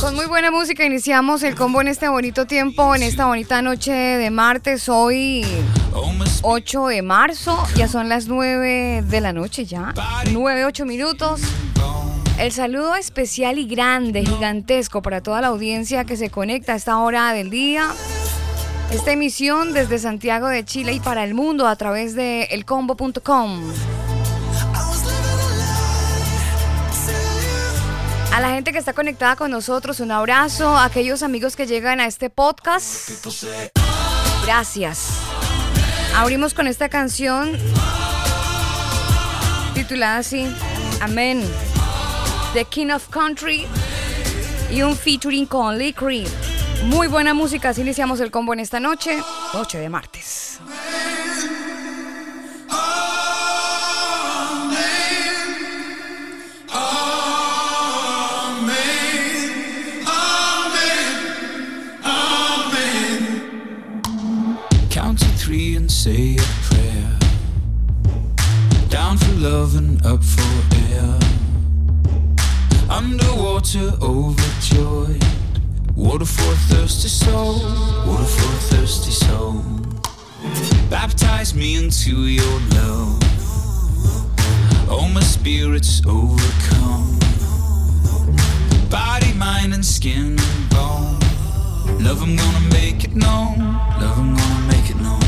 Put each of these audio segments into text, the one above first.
Con muy buena música iniciamos el combo en este bonito tiempo, en esta bonita noche de martes, hoy 8 de marzo, ya son las 9 de la noche ya, 9, 8 minutos. El saludo especial y grande, gigantesco para toda la audiencia que se conecta a esta hora del día. Esta emisión desde Santiago de Chile y para el mundo a través de elcombo.com. A la gente que está conectada con nosotros, un abrazo. A aquellos amigos que llegan a este podcast, gracias. Abrimos con esta canción titulada así, Amén, The King of Country y un featuring con Lee Creed. Muy buena música, así iniciamos el combo en esta noche, noche de martes. And up for air. Underwater, overjoyed. Water for a thirsty soul. Water for a thirsty soul. Baptize me into your love. All my spirits overcome. Body, mind, and skin and bone. Love, I'm gonna make it known. Love, I'm gonna make it known.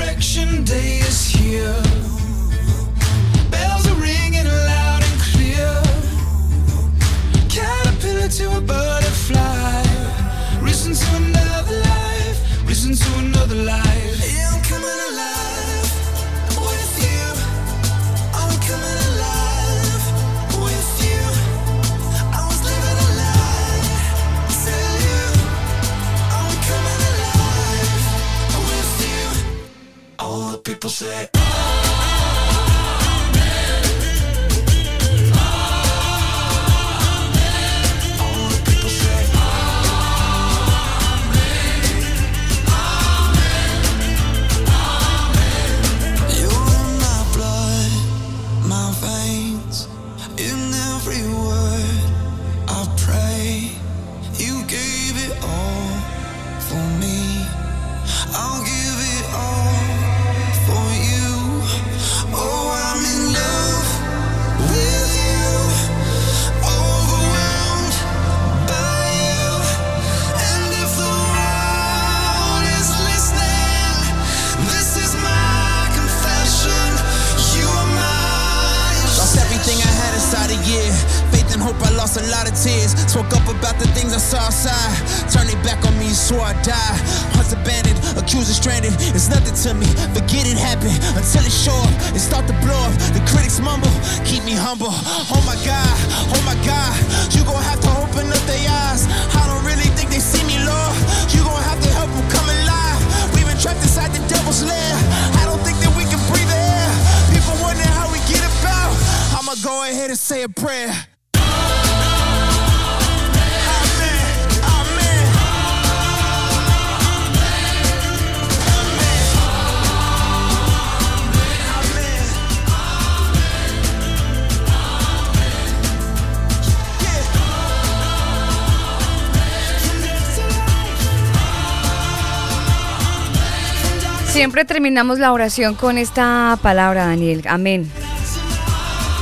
Election day is here. People say. Lost a lot of tears. Spoke up about the things I saw outside. Turned it back on me, swore I'd die. Hearts abandoned, accuser stranded. It's nothing to me. Forget it happened until it show up. It start to blow up. The critics mumble, keep me humble. Oh my God, oh my God. You gon' have to open up their eyes. I don't really think they see me, Lord. You gon' have to help them come alive. We've been trapped inside the devil's lair. I don't think that we can breathe the air. People wonder how we get about. I'ma go ahead and say a prayer. Siempre terminamos la oración con esta palabra, Daniel. Amén.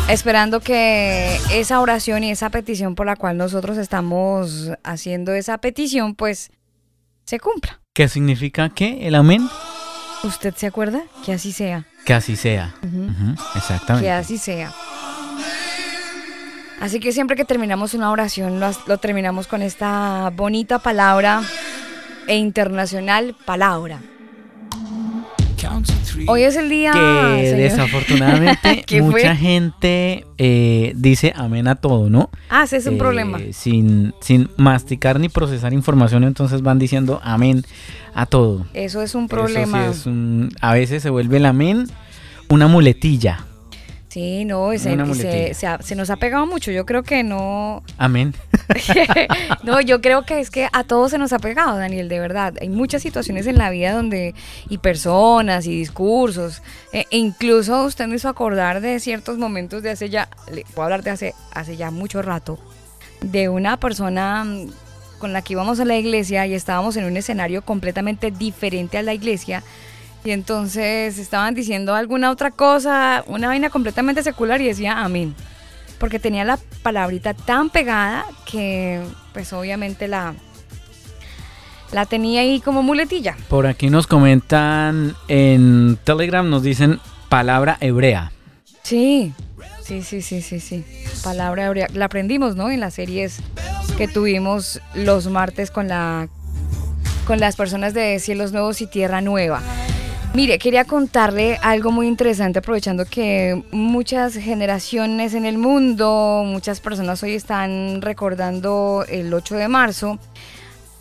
Esperando que esa oración y esa petición por la cual nosotros estamos haciendo esa petición, pues se cumpla. ¿Qué significa qué? ¿El amén? ¿Usted se acuerda? Que así sea. Que así sea. Exactamente. Que así sea. Así que siempre que terminamos una oración, lo, lo terminamos con esta bonita palabra e internacional palabra. Hoy es el día. que señor. desafortunadamente mucha gente eh, dice amén a todo, ¿no? Ah, ese es un Eh, problema. Sin, sin masticar ni procesar información, entonces van diciendo amén a todo. Eso es un Eso sí problema. es un- a veces se vuelve el amén una muletilla. Sí, no, y se, Una y se- muletilla. se ha- se nos ha pegado mucho. Yo creo que no. Amén. no, yo creo que es que a todos se nos ha pegado, Daniel, de verdad. Hay muchas situaciones en la vida donde, y personas y discursos, e e incluso usted me hizo acordar de ciertos momentos de hace ya, le puedo hablar de hace, hace ya mucho rato, de una persona mm, con la que íbamos a la iglesia y estábamos en un escenario completamente diferente a la iglesia. Y entonces estaban diciendo alguna otra cosa, una vaina completamente secular y decía amén porque tenía la palabrita tan pegada que pues obviamente la la tenía ahí como muletilla. Por aquí nos comentan en Telegram, nos dicen palabra hebrea. Sí, sí, sí, sí, sí, sí. Palabra hebrea. La aprendimos, ¿no? En las series que tuvimos los martes con la con las personas de Cielos Nuevos y Tierra Nueva. Mire, quería contarle algo muy interesante aprovechando que muchas generaciones en el mundo, muchas personas hoy están recordando el 8 de marzo.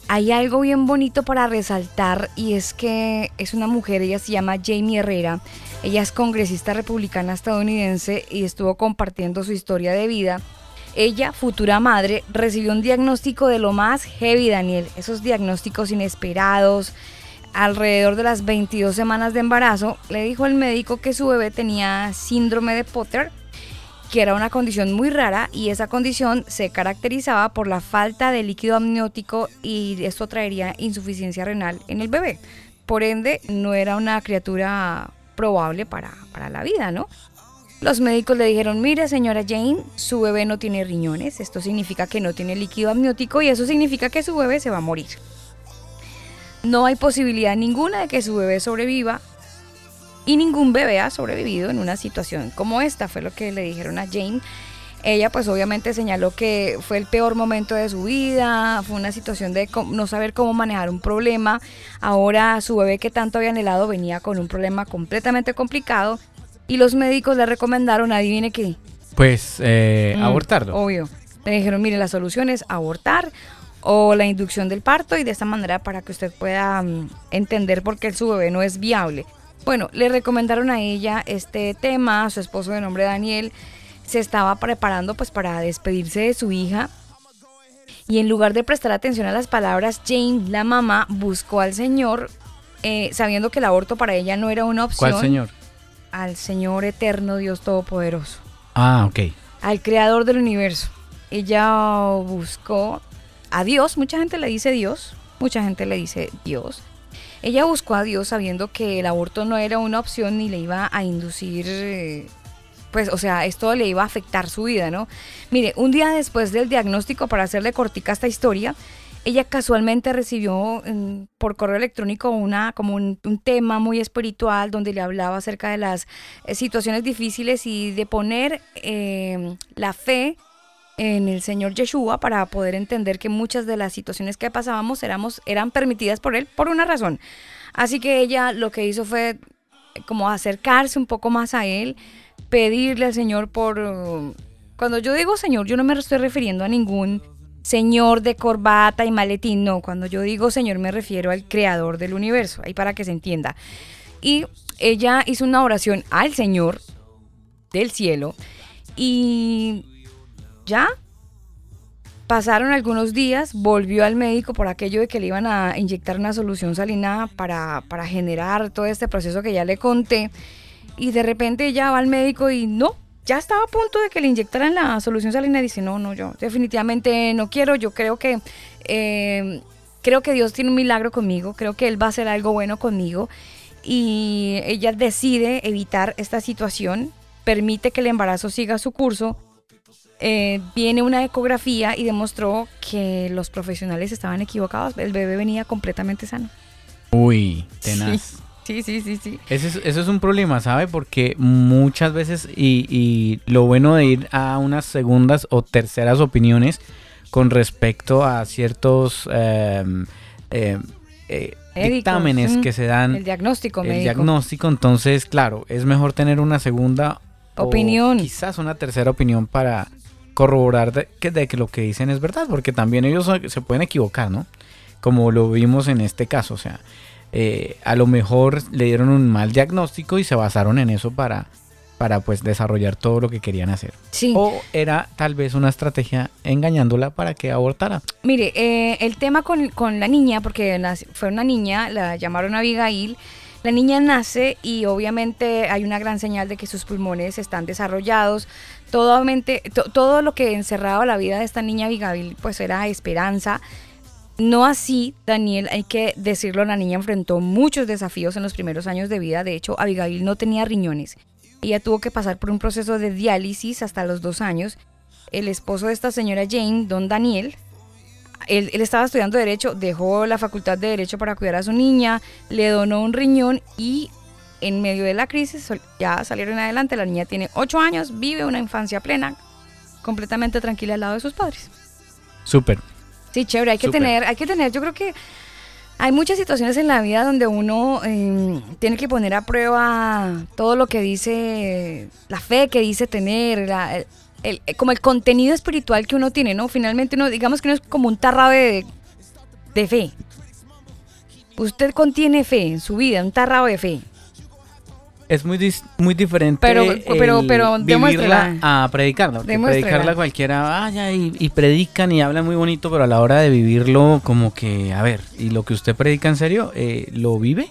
Hay algo bien bonito para resaltar y es que es una mujer, ella se llama Jamie Herrera, ella es congresista republicana estadounidense y estuvo compartiendo su historia de vida. Ella, futura madre, recibió un diagnóstico de lo más heavy, Daniel, esos diagnósticos inesperados. Alrededor de las 22 semanas de embarazo, le dijo el médico que su bebé tenía síndrome de Potter, que era una condición muy rara y esa condición se caracterizaba por la falta de líquido amniótico y esto traería insuficiencia renal en el bebé. Por ende, no era una criatura probable para, para la vida, ¿no? Los médicos le dijeron, mire señora Jane, su bebé no tiene riñones, esto significa que no tiene líquido amniótico y eso significa que su bebé se va a morir. No hay posibilidad ninguna de que su bebé sobreviva y ningún bebé ha sobrevivido en una situación como esta, fue lo que le dijeron a Jane. Ella pues obviamente señaló que fue el peor momento de su vida, fue una situación de no saber cómo manejar un problema. Ahora su bebé que tanto había anhelado venía con un problema completamente complicado y los médicos le recomendaron, adivine qué, Pues eh, Mm, abortarlo. Obvio. Le dijeron, mire, la solución es abortar o la inducción del parto y de esta manera para que usted pueda mm, entender por qué su bebé no es viable. Bueno, le recomendaron a ella este tema, a su esposo de nombre Daniel se estaba preparando pues para despedirse de su hija y en lugar de prestar atención a las palabras, Jane, la mamá, buscó al Señor eh, sabiendo que el aborto para ella no era una opción. ¿Cuál señor? Al Señor eterno, Dios Todopoderoso Ah, ok. al creador del universo. Ella buscó a Dios, mucha gente le dice Dios, mucha gente le dice Dios. Ella buscó a Dios sabiendo que el aborto no era una opción ni le iba a inducir, eh, pues, o sea, esto le iba a afectar su vida, ¿no? Mire, un día después del diagnóstico, para hacerle cortica esta historia, ella casualmente recibió mm, por correo electrónico una como un, tema muy espiritual donde le hablaba acerca de las eh, situaciones difíciles y de poner eh, la fe en el Señor Yeshua para poder entender que muchas de las situaciones que pasábamos éramos, eran permitidas por Él por una razón. Así que ella lo que hizo fue eh, como acercarse un poco más a Él, pedirle al Señor por... Cuando yo digo Señor, yo no me estoy refiriendo a ningún señor de corbata y maletín, no. Cuando yo digo Señor me refiero al creador del universo, ahí para que se entienda. Y ella hizo una oración al Señor del cielo y ya pasaron algunos días, volvió al médico por aquello de que le iban a inyectar una solución salina para, para generar todo este proceso que ya le conté. Y de repente ella va al médico y no, ya estaba a punto de que le inyectaran la solución salina y dice, no, no, yo definitivamente no quiero, yo creo que... eh, creo que Dios tiene un milagro conmigo, creo que Él va a hacer algo bueno conmigo. y ella decide evitar esta situación, permite que el embarazo siga su curso. Eh, viene una ecografía y demostró que los profesionales estaban equivocados. El bebé venía completamente sano. Uy, tenaz. Sí, sí, sí, sí. Ese es- eso es un problema, ¿sabe? Porque muchas veces, y, y lo bueno de ir a unas segundas o terceras opiniones con respecto a ciertos em, em, eh, dictámenes mm, que se dan, El diagnóstico el médico. diagnóstico, entonces, claro, es mejor tener una segunda Opinión. o quizás una tercera opinión para corroborar de que, de que lo que dicen es verdad, porque también ellos se- pueden equivocar, ¿no? Como lo vimos en este caso, o sea, eh, a lo mejor le dieron un mal diagnóstico y se basaron en eso para, para pues desarrollar todo lo que querían hacer. Sí. O era tal vez una estrategia engañándola para que abortara. Mire, eh, el tema con, con la niña, porque fue una niña, la llamaron Abigail. La niña nace y obviamente hay una gran señal de que sus pulmones están desarrollados. Todo, to- todo lo que encerraba la vida de esta niña Abigail, pues era esperanza. No así, Daniel, hay que decirlo, la niña enfrentó muchos desafíos en los primeros años de vida. De hecho, Abigail no tenía riñones. Ella tuvo que pasar por un proceso de diálisis hasta los dos años. El esposo de esta señora Jane, don Daniel, él, él estaba estudiando Derecho, dejó la facultad de Derecho para cuidar a su niña, le donó un riñón y en medio de la crisis ya salieron adelante. La niña tiene ocho años, vive una infancia plena, completamente tranquila al lado de sus padres. Súper. Sí, chévere, hay que Súper. tener, hay que tener, yo creo que hay muchas situaciones en la vida donde uno eh, tiene que poner a prueba todo lo que dice, la fe que dice tener, la- el- el- como el contenido espiritual que uno tiene, ¿no? Finalmente uno, digamos que uno es como un tarrabe de, de fe. Usted contiene fe en su vida, un tarrado de fe. Es muy, dis- muy diferente Pero- pero- pero vivirla a predicarla. porque predicarla cualquiera vaya y, y predican y hablan muy bonito, pero a la hora de vivirlo como que, a ver, ¿y lo que usted predica en serio, eh, lo vive?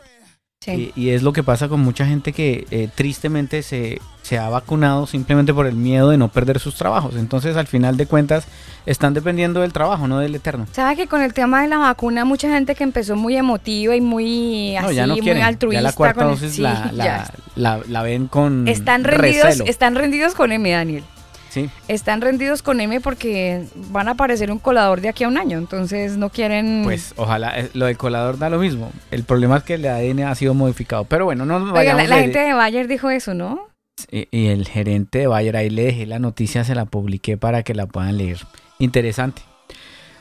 Sí. Y, y es lo que pasa con mucha gente que eh, tristemente se, se ha vacunado simplemente por el miedo de no perder sus trabajos. Entonces al final de cuentas están dependiendo del trabajo, no del eterno. ¿Sabe que con el tema de la vacuna, mucha gente que empezó muy emotiva y muy No, así, ya no muy altruista? ya la cuarta con el- dosis sí, la, la, ya. la- la ven con Están rendidos, recelo. están rendidos con M, Daniel. Sí. Están rendidos con M porque van a aparecer un colador de aquí a un año, entonces no quieren... Pues ojalá, eh, lo del colador da lo mismo. El problema es que el ADN ha sido modificado. Pero bueno, no nos Oiga, la, vayamos la de- gente de Bayer dijo eso, ¿no? y, y el gerente de Bayer, ahí le dejé la noticia, se la publiqué para que la puedan leer. Interesante.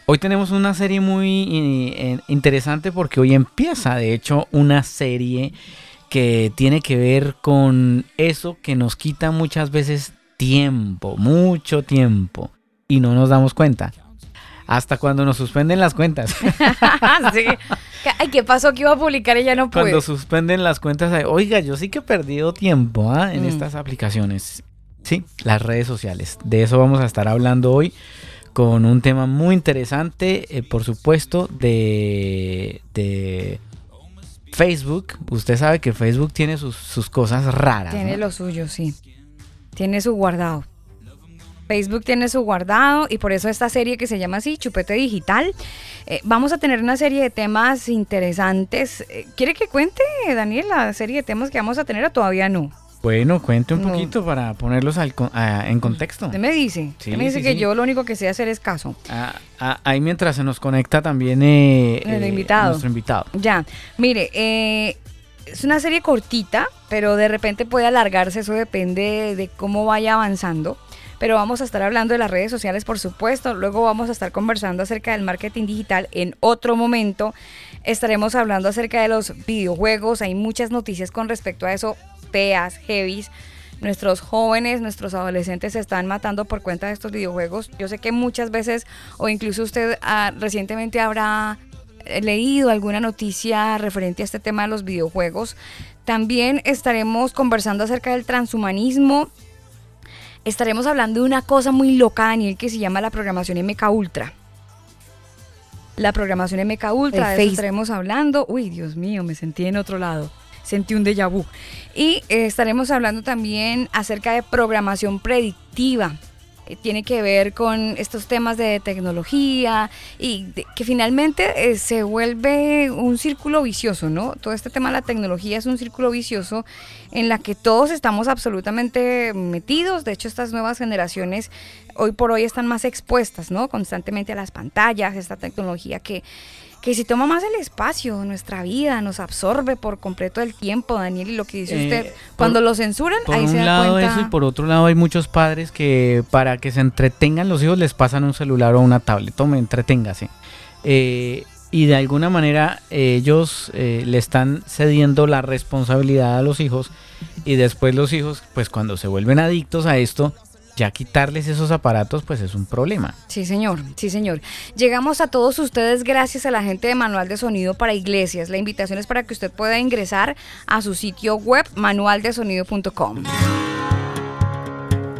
Hoy tenemos una serie muy eh, interesante porque hoy empieza, de hecho, una serie que tiene que ver con eso que nos quita muchas veces tiempo, mucho tiempo, y no nos damos cuenta. Hasta cuando nos suspenden las cuentas. sí. Ay, ¿qué pasó que iba a publicar y ya no pude? Cuando suspenden las cuentas, oiga, yo sí que he perdido tiempo ¿ah? en Mm. estas aplicaciones. Sí, las redes sociales. De eso vamos a estar hablando hoy con un tema muy interesante, eh, por supuesto, de, de Facebook. Usted sabe que Facebook tiene sus, sus cosas raras. Tiene ¿no? lo suyo, sí. Tiene su guardado. Facebook tiene su guardado y por eso esta serie que se llama así, Chupete Digital. Eh, vamos a tener una serie de temas interesantes. Eh, ¿Quiere que cuente, Daniel, la serie de temas que vamos a tener o todavía no? Bueno, cuente un No. poquito para ponerlos al a- en contexto. Usted me dice. Sí, Usted me dice sí, que sí. yo lo único que sé hacer es caso. Ah, ah, ahí mientras se nos conecta también eh, El invitado. nuestro invitado. Ya, mire, eh, es una serie cortita, pero de repente puede alargarse, eso depende de cómo vaya avanzando. Pero vamos a estar hablando de las redes sociales, por supuesto. Luego vamos a estar conversando acerca del marketing digital en otro momento. Estaremos hablando acerca de los videojuegos. Hay muchas noticias con respecto a eso, feas, heavies. Nuestros jóvenes, nuestros adolescentes se están matando por cuenta de estos videojuegos. Yo sé que muchas veces, o incluso usted ah, recientemente habrá leído alguna noticia referente a este tema de los videojuegos. También estaremos conversando acerca del transhumanismo. Estaremos hablando de una cosa muy loca, Daniel, que se llama la programación MK Ultra. La programación MK Ultra, de eso estaremos hablando. Uy, Dios mío, me sentí en otro lado. Sentí un déjà vu. Y eh, estaremos hablando también acerca de programación predictiva. Eh, tiene que ver con estos temas de tecnología y que finalmente eh, se vuelve un círculo vicioso, ¿no? Todo este tema de la tecnología es un círculo vicioso en la que todos estamos absolutamente metidos. De hecho, estas nuevas generaciones hoy por hoy están más expuestas, ¿no? Constantemente a las pantallas, esta tecnología que, que si toma más el espacio, nuestra vida, nos absorbe por completo el tiempo, Daniel, y lo que dice Eh, usted, por- cuando lo censuran, Por ahí se un da lado cuenta. eso y por otro lado hay muchos padres que para que se entretengan los hijos les pasan un celular o una tablet. Tome, entreténgase. Eh, y de alguna manera eh, ellos eh, le están cediendo la responsabilidad a los hijos y después los hijos, pues cuando se vuelven adictos a esto, ya quitarles esos aparatos pues es un problema. Sí, señor, sí, señor. Llegamos a todos ustedes gracias a la gente de Manual de Sonido para Iglesias. La invitación es para que usted pueda ingresar a su sitio web manualdesonido.com.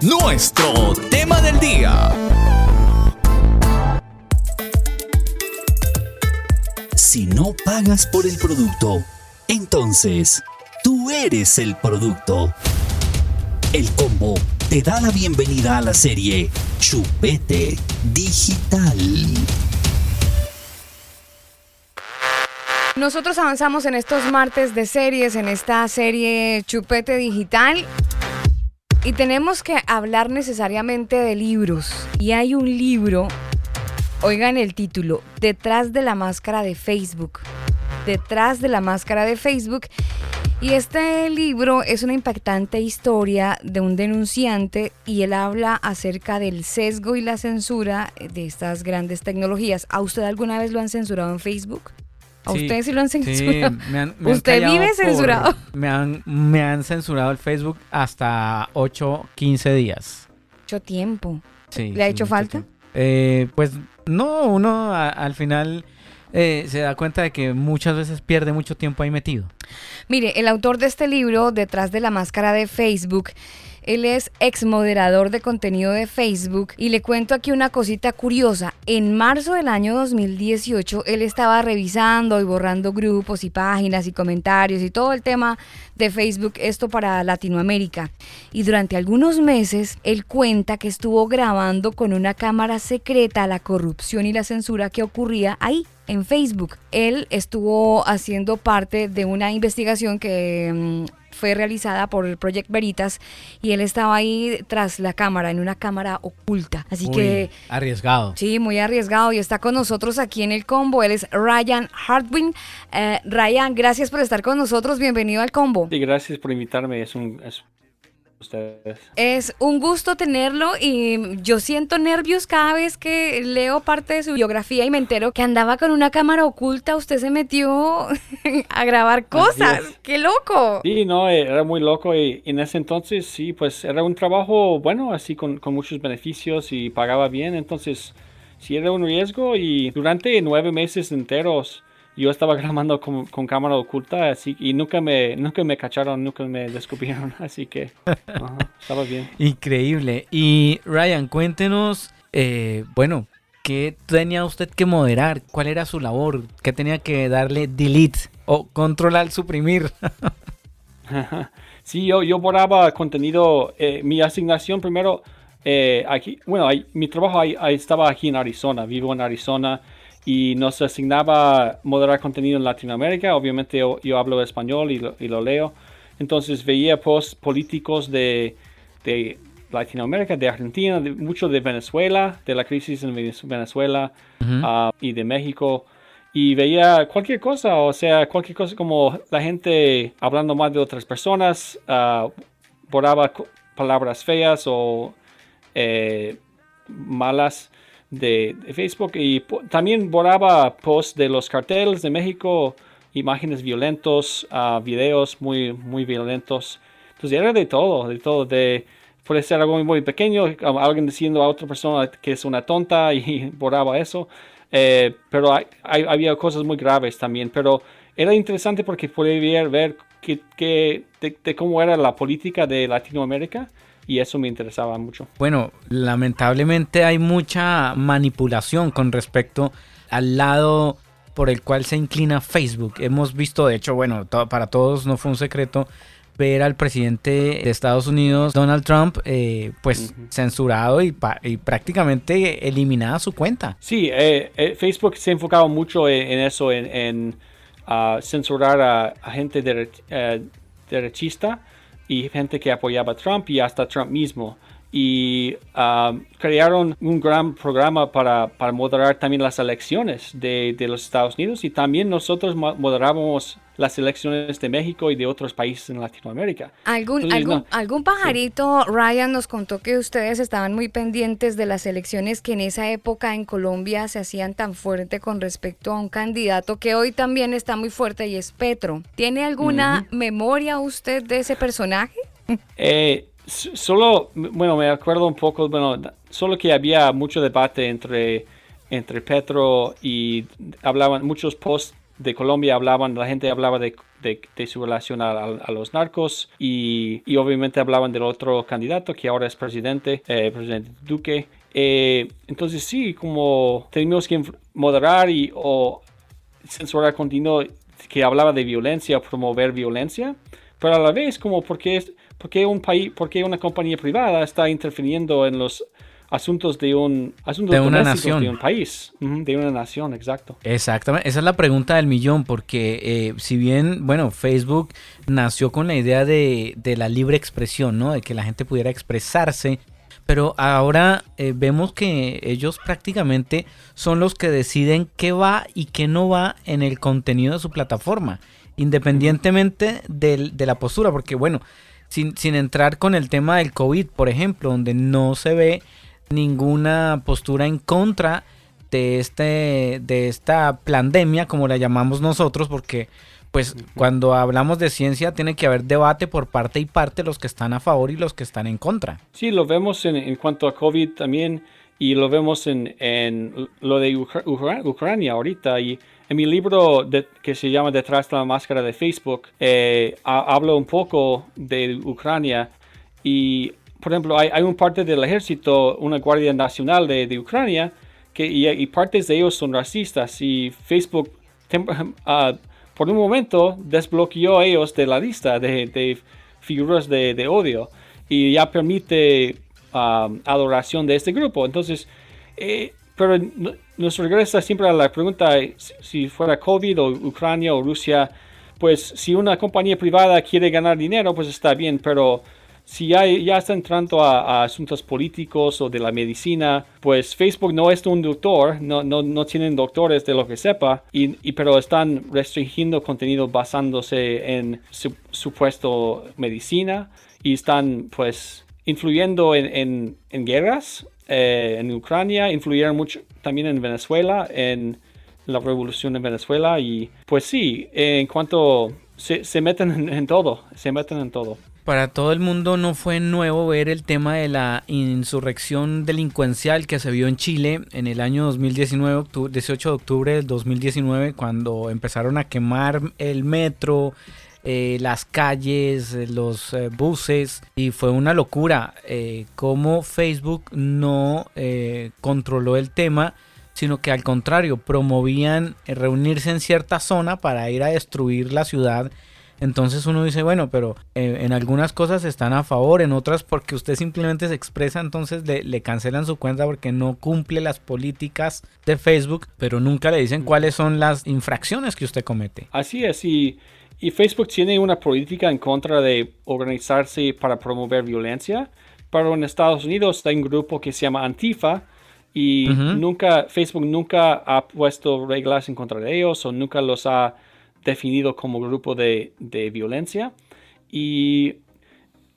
Nuestro tema del día. Si no pagas por el producto, entonces tú eres el producto. El combo te da la bienvenida a la serie Chupete Digital. Nosotros avanzamos en estos martes de series, en esta serie Chupete Digital. Y tenemos que hablar necesariamente de libros. Y hay un libro, oigan el título, Detrás de la máscara de Facebook. Detrás de la máscara de Facebook. Y este libro es una impactante historia de un denunciante y él habla acerca del sesgo y la censura de estas grandes tecnologías. ¿A usted alguna vez lo han censurado en Facebook? ¿A Sí, usted sí lo han Sí, censurado? me han- me han ¿Usted vive por- censurado? Me han, me han censurado el Facebook hasta 8, 15 días. Mucho tiempo. Sí, ¿Le ha hecho falta? Eh, pues no, uno a- al final eh, se da cuenta de que muchas veces pierde mucho tiempo ahí metido. Mire, el autor de este libro, Detrás de la Máscara de Facebook, él es ex moderador de contenido de Facebook y le cuento aquí una cosita curiosa. En marzo del año 2018, él estaba revisando y borrando grupos y páginas y comentarios y todo el tema de Facebook, esto para Latinoamérica. Y durante algunos meses, él cuenta que estuvo grabando con una cámara secreta la corrupción y la censura que ocurría ahí en Facebook. Él estuvo haciendo parte de una investigación que mm, fue realizada por el Project Veritas y él estaba ahí tras la cámara, en una cámara oculta. Así Uy, que arriesgado. Sí, muy arriesgado y está con nosotros aquí en el combo. Él es Ryan Hartwin. Eh, Ryan, gracias por estar con nosotros. Bienvenido al combo. Sí, gracias por invitarme. Es un. Es ustedes. Es un gusto tenerlo y yo siento nervios cada vez que leo parte de su biografía y me entero que andaba con una cámara oculta. Usted se metió a grabar cosas. ¡Qué loco! Sí, no, eh, era muy loco y en ese entonces sí, pues era un trabajo bueno, así con, con muchos beneficios y pagaba bien, entonces sí era un riesgo y durante nueve meses enteros yo estaba grabando con, con cámara oculta así y nunca me, nunca me cacharon, nunca me descubrieron, así que ajá, estaba bien. Increíble. Y Ryan, cuéntenos, eh, bueno, ¿qué tenía usted que moderar? ¿Cuál era su labor? ¿Qué tenía que darle delete o control al suprimir? Sí, yo, yo borraba contenido. eh, mi asignación primero, eh, aquí, bueno, ahí- mi trabajo ahí, ahí estaba aquí en Arizona, vivo en Arizona y nos asignaba moderar contenido en Latinoamérica. Obviamente yo, yo hablo español y lo, y lo leo. Entonces veía posts políticos de, de Latinoamérica, de Argentina, de, mucho de Venezuela, de la crisis en Venez- Venezuela ah, y de México y veía cualquier cosa, o sea, cualquier cosa como la gente hablando mal de otras personas, ah, borraba palabras feas o eh, malas de, Facebook y también borraba posts de los carteles de México imágenes violentos, ah, videos muy, muy violentos. Entonces era de todo, de todo, de puede ser algo muy, muy pequeño, alguien diciendo a otra persona que es una tonta y borraba eso, eh, pero hay- había cosas muy graves también, pero era interesante porque podía ver, ver que, que- de cómo era la política de Latinoamérica y eso me interesaba mucho. Bueno, lamentablemente hay mucha manipulación con respecto al lado por el cual se inclina Facebook. Hemos visto, de hecho, bueno, to- para todos no fue un secreto ver al presidente de Estados Unidos, Donald Trump, eh, pues censurado y, prácticamente eliminada su cuenta. Sí, eh, eh, Facebook se enfocaba mucho en, en eso, en, en, ah, censurar a, a gente dere- derechista y gente que apoyaba a Trump y hasta Trump mismo. Y ah, crearon un gran programa para, para moderar también las elecciones de, de los Estados Unidos y también nosotros mo- moderábamos las elecciones de México y de otros países en Latinoamérica. ¿Algún, Entonces, algún, no, algún pajarito, Ryan, nos contó que ustedes estaban muy pendientes de las elecciones que en esa época en Colombia se hacían tan fuerte con respecto a un candidato que hoy también está muy fuerte y es Petro. ¿Tiene alguna memoria usted de ese personaje? Eh, solo, bueno, me acuerdo un poco, bueno, solo que había mucho debate entre, entre Petro y hablaban, muchos posts de Colombia hablaban, la gente hablaba de, de- su relación a, los narcos y, y obviamente hablaban del otro candidato que ahora es presidente, eh, presidente Duque. Eh, entonces sí, como tenemos que moderar y o censurar contenido que hablaba de violencia promover violencia, pero a la vez como porque es porque un país, porque una compañía privada está interfiriendo en los asuntos de un asuntos De una nación. de un país, de una nación, exacto. Exactamente, esa es la pregunta del millón, porque eh, si bien, bueno, Facebook nació con la idea de, de la libre expresión, ¿no? De que la gente pudiera expresarse, pero ahora eh, vemos que ellos prácticamente son los que deciden qué va y qué no va en el contenido de su plataforma, independientemente del- de la postura, porque bueno, sin, sin entrar con el tema del COVID, por ejemplo, donde no se ve ninguna postura en contra de este de esta pandemia como la llamamos nosotros porque pues cuando hablamos de ciencia tiene que haber debate por parte y parte los que están a favor y los que están en contra. Sí, lo vemos en, en cuanto a COVID también y lo vemos en, en lo de Ucra- Ucra- Ucrania ahorita. Y en mi libro de- que se llama Detrás de la máscara de Facebook, eh, ha- hablo un poco de Ucrania y, por ejemplo, hay, hay un parte del ejército, una guardia nacional de, de Ucrania, que, y, y partes de ellos son racistas y Facebook tem- ah, por un momento desbloqueó a ellos de la lista de, de figuras de, de odio y ya permite um, adoración de este grupo. Entonces, eh, pero nos regresa siempre a la pregunta si- si fuera COVID o Ucrania o Rusia, pues si una compañía privada quiere ganar dinero, pues está bien, pero si ya, ya está entrando a, a asuntos políticos o de la medicina, pues Facebook no es un doctor, no, no, no tienen doctores de lo que sepa, y, y- pero están restringiendo contenido basándose en su, supuesto medicina y están pues influyendo en, en- en guerras eh, en Ucrania, influyeron mucho también en Venezuela, en la revolución en Venezuela y pues sí, en cuanto se, se meten en, en todo, se meten en todo. Para todo el mundo no fue nuevo ver el tema de la insurrección delincuencial que se vio en Chile en el año 2019, octu- 18 de octubre del 2019, cuando empezaron a quemar el metro, eh, las calles, eh, los eh, buses, y fue una locura eh, cómo Facebook no controló el tema sino que al contrario, promovían reunirse en cierta zona para ir a destruir la ciudad. Entonces uno dice, bueno, pero en algunas cosas están a favor, en otras porque usted simplemente se expresa, entonces le, le cancelan su cuenta porque no cumple las políticas de Facebook, pero nunca le dicen cuáles son las infracciones que usted comete. Así es, y, y Facebook tiene una política en contra de organizarse para promover violencia, pero en Estados Unidos hay un grupo que se llama Antifa y Ujú. nunca, Facebook nunca ha puesto reglas en contra de ellos o nunca los ha definido como grupo de, de violencia. Y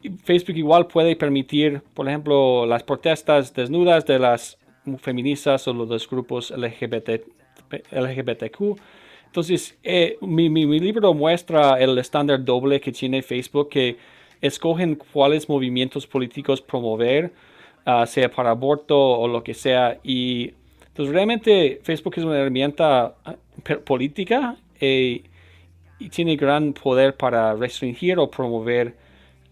y Facebook igual puede permitir, por ejemplo, las protestas desnudas de las feministas o los grupos LGBT, LGBTQ. Entonces, eh, mi, mi- mi libro muestra el estándar doble que tiene Facebook, que escogen cuáles movimientos políticos promover, ah, sea para aborto o lo que sea. Y entonces realmente Facebook es una herramienta ah, política eh, y tiene gran poder para restringir o promover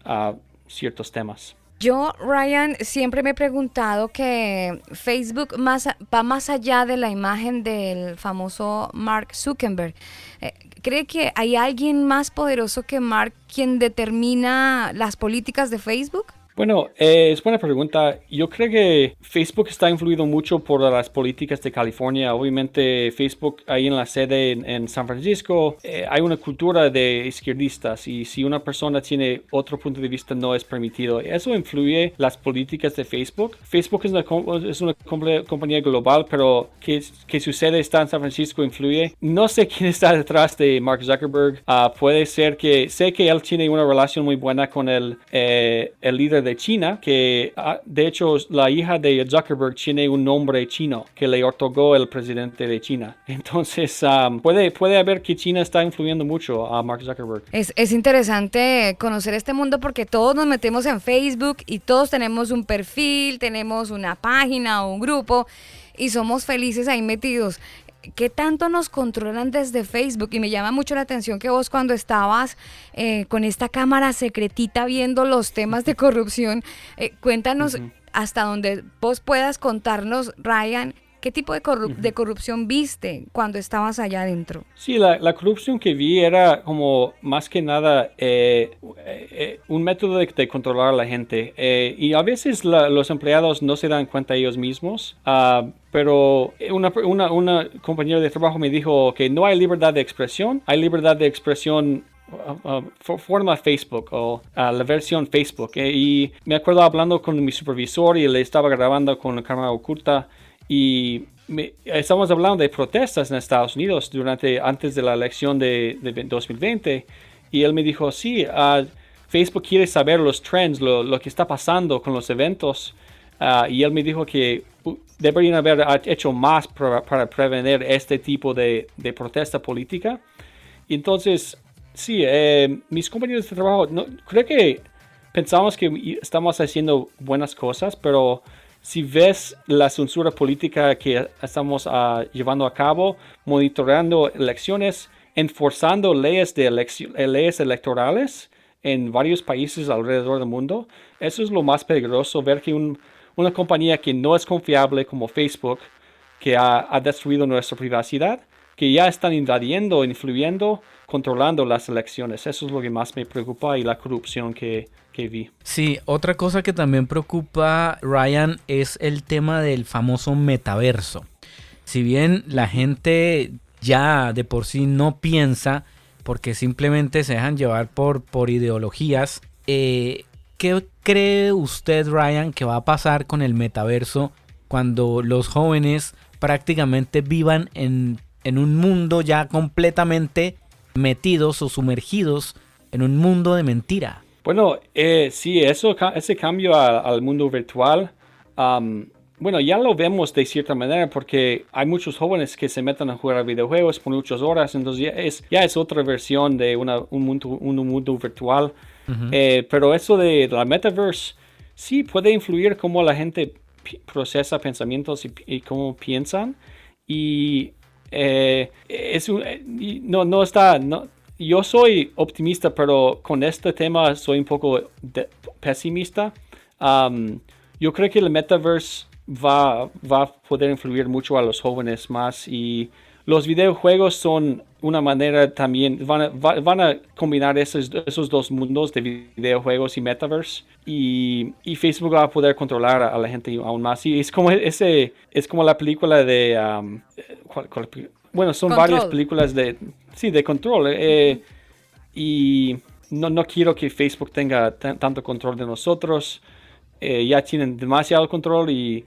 ah, ciertos temas. Yo, Ryan, siempre me he preguntado que Facebook más, va más allá de la imagen del famoso Mark Zuckerberg. Eh, ¿Cree que hay alguien más poderoso que Mark quien determina las políticas de Facebook? Bueno, eh, es buena pregunta. Yo creo que Facebook está influido mucho por las políticas de California. Obviamente Facebook ahí en la sede en, en San Francisco eh, hay una cultura de izquierdistas y si una persona tiene otro punto de vista no es permitido. Eso influye las políticas de Facebook. Facebook es una, es una compañía global, pero que, que su sede está en San Francisco influye. No sé quién está detrás de Mark Zuckerberg. Ah, puede ser que sé que él tiene una relación muy buena con el, eh, el líder de China, que ah, de hecho la hija de Zuckerberg tiene un nombre chino que le otorgó el presidente de China. Entonces ah, puede, puede haber que China está influyendo mucho a Mark Zuckerberg. Es, es interesante conocer este mundo porque todos nos metemos en Facebook y todos tenemos un perfil, tenemos una página o un grupo y somos felices ahí metidos. ¿Qué tanto nos controlan desde Facebook? Y me llama mucho la atención que vos cuando estabas eh, con esta cámara secretita viendo los temas de corrupción, eh, cuéntanos hasta donde vos puedas contarnos, Ryan, ¿qué tipo de, de corrupción viste cuando estabas allá adentro? Sí, la, la corrupción que vi era como más que nada eh, eh, eh, un método de, de controlar a la gente. Eh, y a veces la- los empleados no se dan cuenta ellos mismos. ah, pero una, una, una compañera de trabajo me dijo que no hay libertad de expresión, hay libertad de expresión uh, uh, for- forma Facebook o uh, la versión Facebook. eh, y me acuerdo hablando con mi supervisor y le estaba grabando con la cámara oculta y me- estamos hablando de protestas en Estados Unidos durante antes de la elección de, de 2020 y él me dijo sí ah, Facebook quiere saber los trends lo, lo que está pasando con los eventos. Ah, y él me dijo que uh, deberían haber hecho más para, para prevenir este tipo de, de protesta política. Y entonces sí eh, mis compañeros de trabajo no, creo que pensamos que estamos haciendo buenas cosas, pero si ves la censura política que estamos ah, llevando a cabo, monitoreando elecciones, enforzando leyes, de eh, leyes electorales en varios países alrededor del mundo, eso es lo más peligroso, ver que un- una compañía que no es confiable como Facebook, que ha destruido nuestra privacidad, que ya están invadiendo, influyendo, controlando las elecciones. Eso es lo que más me preocupa y la corrupción que, que vi. Sí, otra cosa que también preocupa Ryan es el tema del famoso metaverso. Si bien la gente ya de por sí no piensa, porque simplemente se dejan llevar por, por ideologías, eh, ¿qué cree usted, Ryan, que va a pasar con el metaverso cuando los jóvenes prácticamente vivan en, en un mundo ya completamente metidos o sumergidos en un mundo de mentira? Bueno, eh, sí, eso, ese cambio a- al mundo virtual, am, bueno, ya lo vemos de cierta manera porque hay muchos jóvenes que se meten a jugar a videojuegos por muchas horas, entonces ya es, ya es otra versión de una- un, mundo, un mundo virtual. Eh, pero eso de la metaverse, sí puede influir cómo la gente procesa pensamientos y, y cómo piensan. Y eh, es un- no, no está, no, yo soy optimista, pero con este tema soy un poco de- pesimista. Am, yo creo que el metaverse va, va a poder influir mucho a los jóvenes más y los videojuegos son una manera también, van a, va- van a combinar esos, esos dos mundos de videojuegos y metaverse y, y Facebook va a poder controlar a, a la gente aún más. Y es como ese, es como la película de, am, ¿cuál- cuál pe- bueno, son Control. varias películas de, sí, de control. eh, y no, no quiero que Facebook tenga tan- tanto control de nosotros. Eh, ya tienen demasiado control y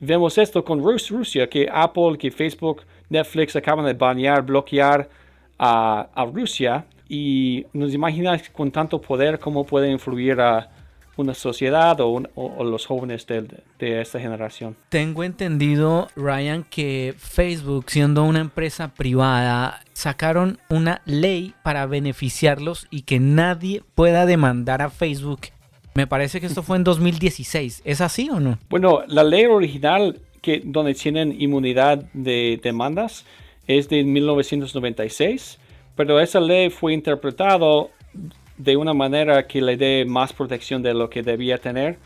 vemos esto con Rus- Rusia, que Apple, que Facebook, Netflix acaban de banear, bloquear a, a Rusia y nos imaginas con tanto poder cómo puede influir a, una sociedad o, un- o- los jóvenes del- de, esta generación. Tengo entendido, Ryan, que Facebook, siendo una empresa privada, sacaron una ley para beneficiarlos y que nadie pueda demandar a Facebook. Me parece que esto fue en 2016. ¿Es así o no? Bueno, la ley original que donde tienen inmunidad de demandas es de 1996, pero esa ley fue interpretado de una manera que le dé más protección de lo que debía tener.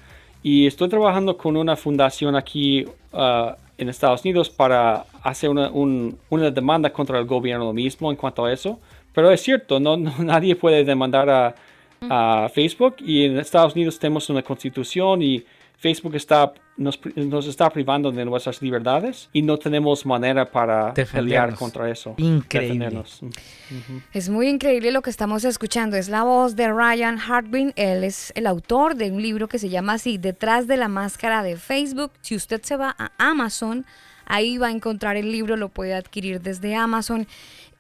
Y estoy trabajando con una fundación aquí ah, en Estados Unidos para hacer una, un- una demanda contra el gobierno mismo en cuanto a eso. Pero es cierto, no- nadie puede demandar a, a Facebook y en Estados Unidos tenemos una constitución y Facebook está, nos, nos está privando de nuestras libertades y no tenemos manera para pelear Defendernos. contra eso. Increíble. Defendernos. Es muy increíble lo que estamos escuchando. Es la voz de Ryan Hartwin. Él es el autor de un libro que se llama así, Detrás de la máscara de Facebook. Si usted se va a Amazon, ahí va a encontrar el libro, lo puede adquirir desde Amazon.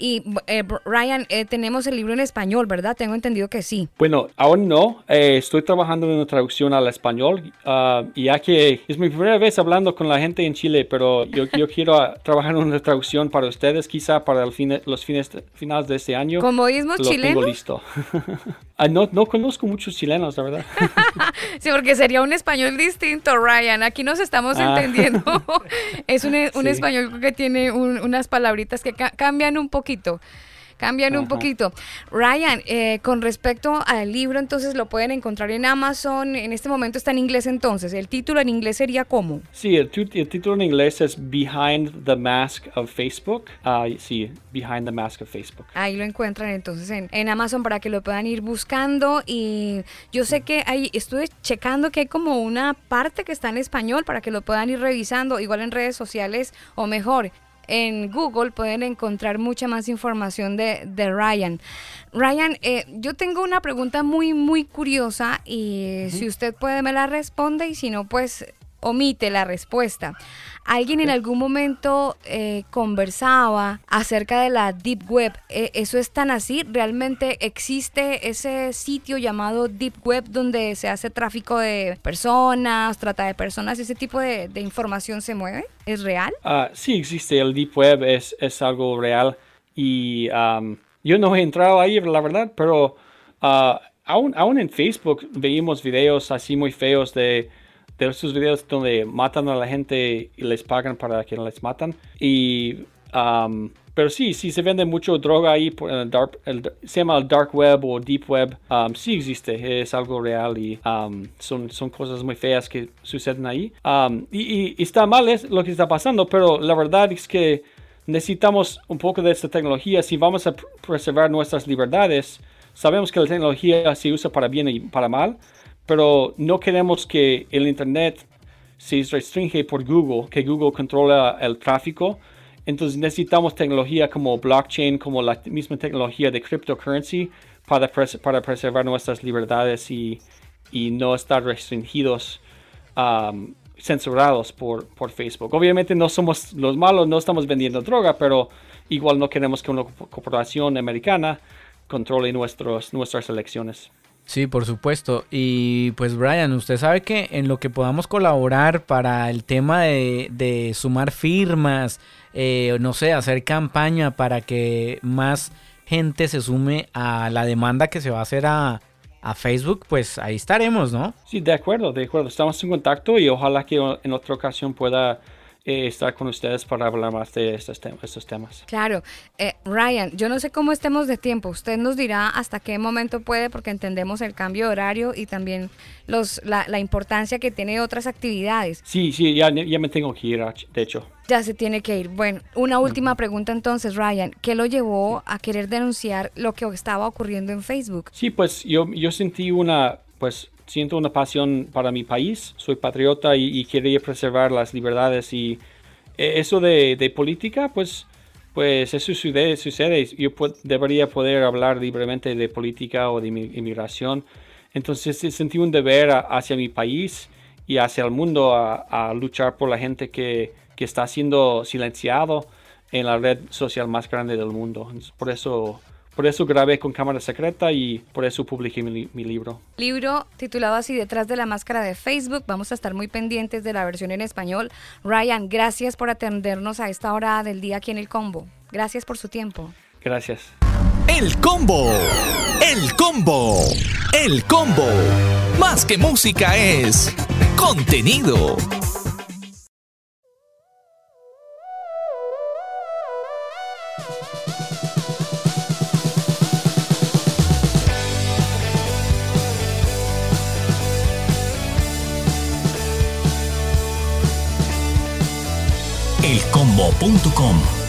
Y eh, Ryan, eh, tenemos el libro en español, ¿verdad? Tengo entendido que sí. Bueno, aún no. Eh, estoy trabajando en una traducción al español, ah, ya que es mi primera vez hablando con la gente en Chile, pero yo, yo quiero ah, trabajar en una traducción para ustedes, quizá para el los fines finales de este año. ¿Con modismos Lo tengo chilenos? listo. Ah, no, no conozco muchos chilenos, la verdad. Sí, porque sería un español distinto, Ryan. Aquí nos estamos Ah. entendiendo. es un, un Sí. español que tiene un- unas palabritas que ca- cambian un poquito. Cambian un poquito. Ryan, eh, con respecto al libro, entonces lo pueden encontrar en Amazon. En este momento está en inglés entonces. ¿El título en inglés sería cómo? Sí, el, el título en inglés es Behind the Mask of Facebook. Ah, sí, Behind the Mask of Facebook. Ahí lo encuentran entonces en, en Amazon para que lo puedan ir buscando. Y yo sé que ahí estuve checando que hay como una parte que está en español para que lo puedan ir revisando, igual en redes sociales o mejor. En Google pueden encontrar mucha más información de, de Ryan. Ryan, eh, yo tengo una pregunta muy, muy curiosa y si usted puede me la responde y si no, pues omite la respuesta. Alguien en algún momento eh, conversaba acerca de la Deep Web. Eh, ¿Eso es tan así? ¿Realmente existe ese sitio llamado Deep Web donde se hace tráfico de personas, trata de personas, ese tipo de, de información se mueve? ¿Es real? Ah, sí, existe. El Deep Web es, es algo real. Y am, yo no he entrado ahí, la verdad, pero ah, aún, aún en Facebook veíamos videos así muy feos de, de esos videos donde matan a la gente y les pagan para que no les matan. Y, am, pero sí, sí se vende mucho droga ahí. por el dark, el- se llama el Dark Web o Deep Web. Am, sí existe, es algo real y am, son, son cosas muy feas que suceden ahí. Am, y, y- y está mal es lo que está pasando, pero la verdad es que necesitamos un poco de esta tecnología si vamos a pr- preservar nuestras libertades. Sabemos que la tecnología se usa para bien y para mal, pero no queremos que el Internet se restringe por Google, que Google controla el tráfico. Entonces necesitamos tecnología como blockchain, como la misma tecnología de cryptocurrency para, pres- para preservar nuestras libertades y, y no estar restringidos, um, censurados por, Facebook. Obviamente no somos los malos, no estamos vendiendo droga, pero igual no queremos que una co- corporación americana controle nuestras elecciones. Sí, por supuesto. Y pues Brian, usted sabe que en lo que podamos colaborar para el tema de, sumar firmas, eh, no sé, hacer campaña para que más gente se sume a la demanda que se va a hacer a, a Facebook, pues ahí estaremos, ¿no? Sí, de acuerdo, de acuerdo. Estamos en contacto y ojalá que en otra ocasión pueda eh, estar con ustedes para hablar más de estos, tem- estos temas. Claro. Eh, Ryan, yo no sé cómo estemos de tiempo. Usted nos dirá hasta qué momento puede, porque entendemos el cambio de horario y también los, la, la importancia que tiene otras actividades. Sí, sí, ya, ya me tengo que ir, de hecho. Ya se tiene que ir. Bueno, una última pregunta entonces, Ryan. ¿Qué lo llevó a querer denunciar lo que estaba ocurriendo en Facebook? Sí, pues yo, yo sentí una, pues siento una pasión para mi país, soy patriota y, y quería preservar las libertades y eh, eso de, de política, pues, pues eso sucede, sucede. Yo pu- debería poder hablar libremente de política o de inmi- inmigración. Entonces sentí un deber a- hacia mi país y hacia el mundo a, a luchar por la gente que, que está siendo silenciado en la red social más grande del mundo. Por eso por eso grabé con cámara secreta y por eso publiqué mi, mi, libro. Libro titulado así Detrás de la máscara de Facebook. Vamos a estar muy pendientes de la versión en español. Ryan, gracias por atendernos a esta hora del día aquí en el combo. Gracias por su tiempo. Gracias. El combo. El combo. El combo. Más que música es contenido. globo.com.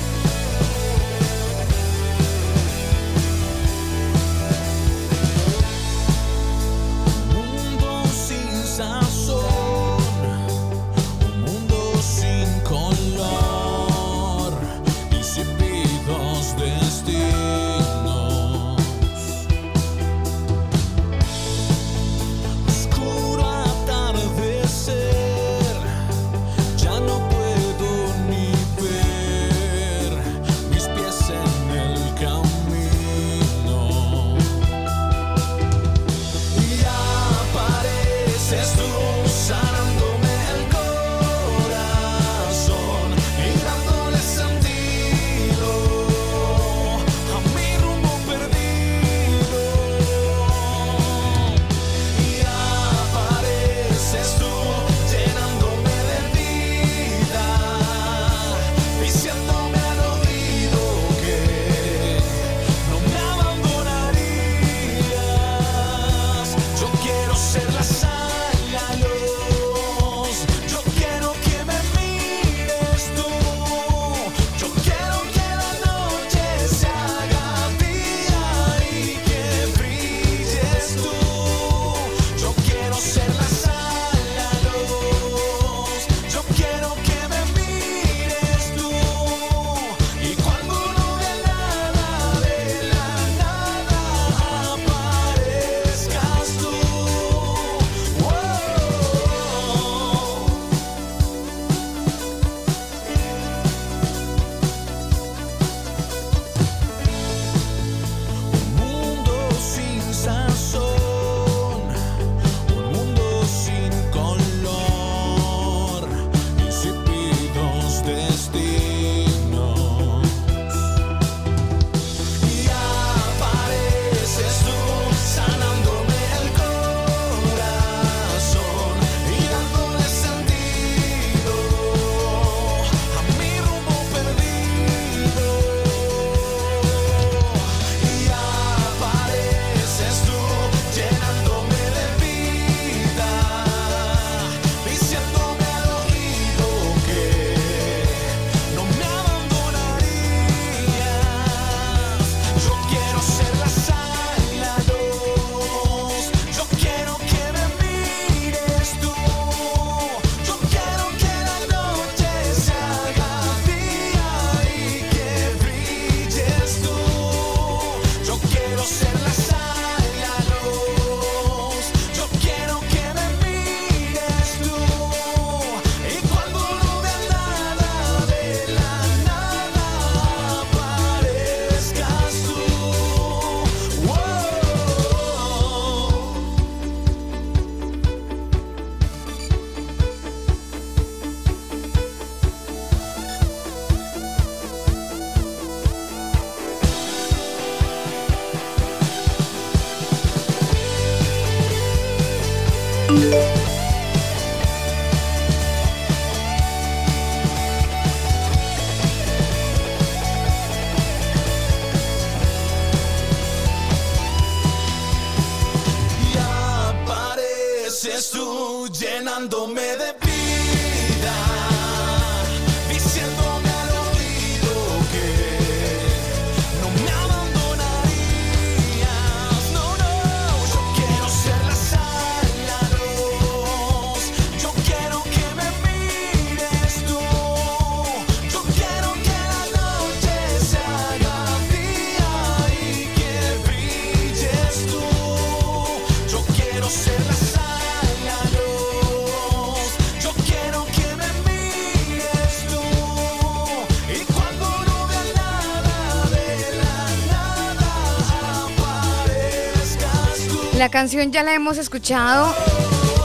canción ya la hemos escuchado.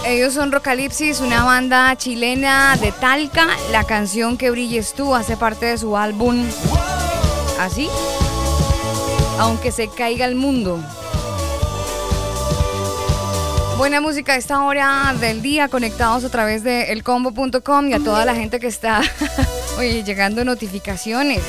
Ellos son Rocalipsis, una banda chilena de Talca. La canción Que brilles tú hace parte de su álbum Así. Aunque se caiga el mundo. Buena música a esta hora del día, conectados a través de elcombo.com y a toda la gente que está oye, llegando notificaciones.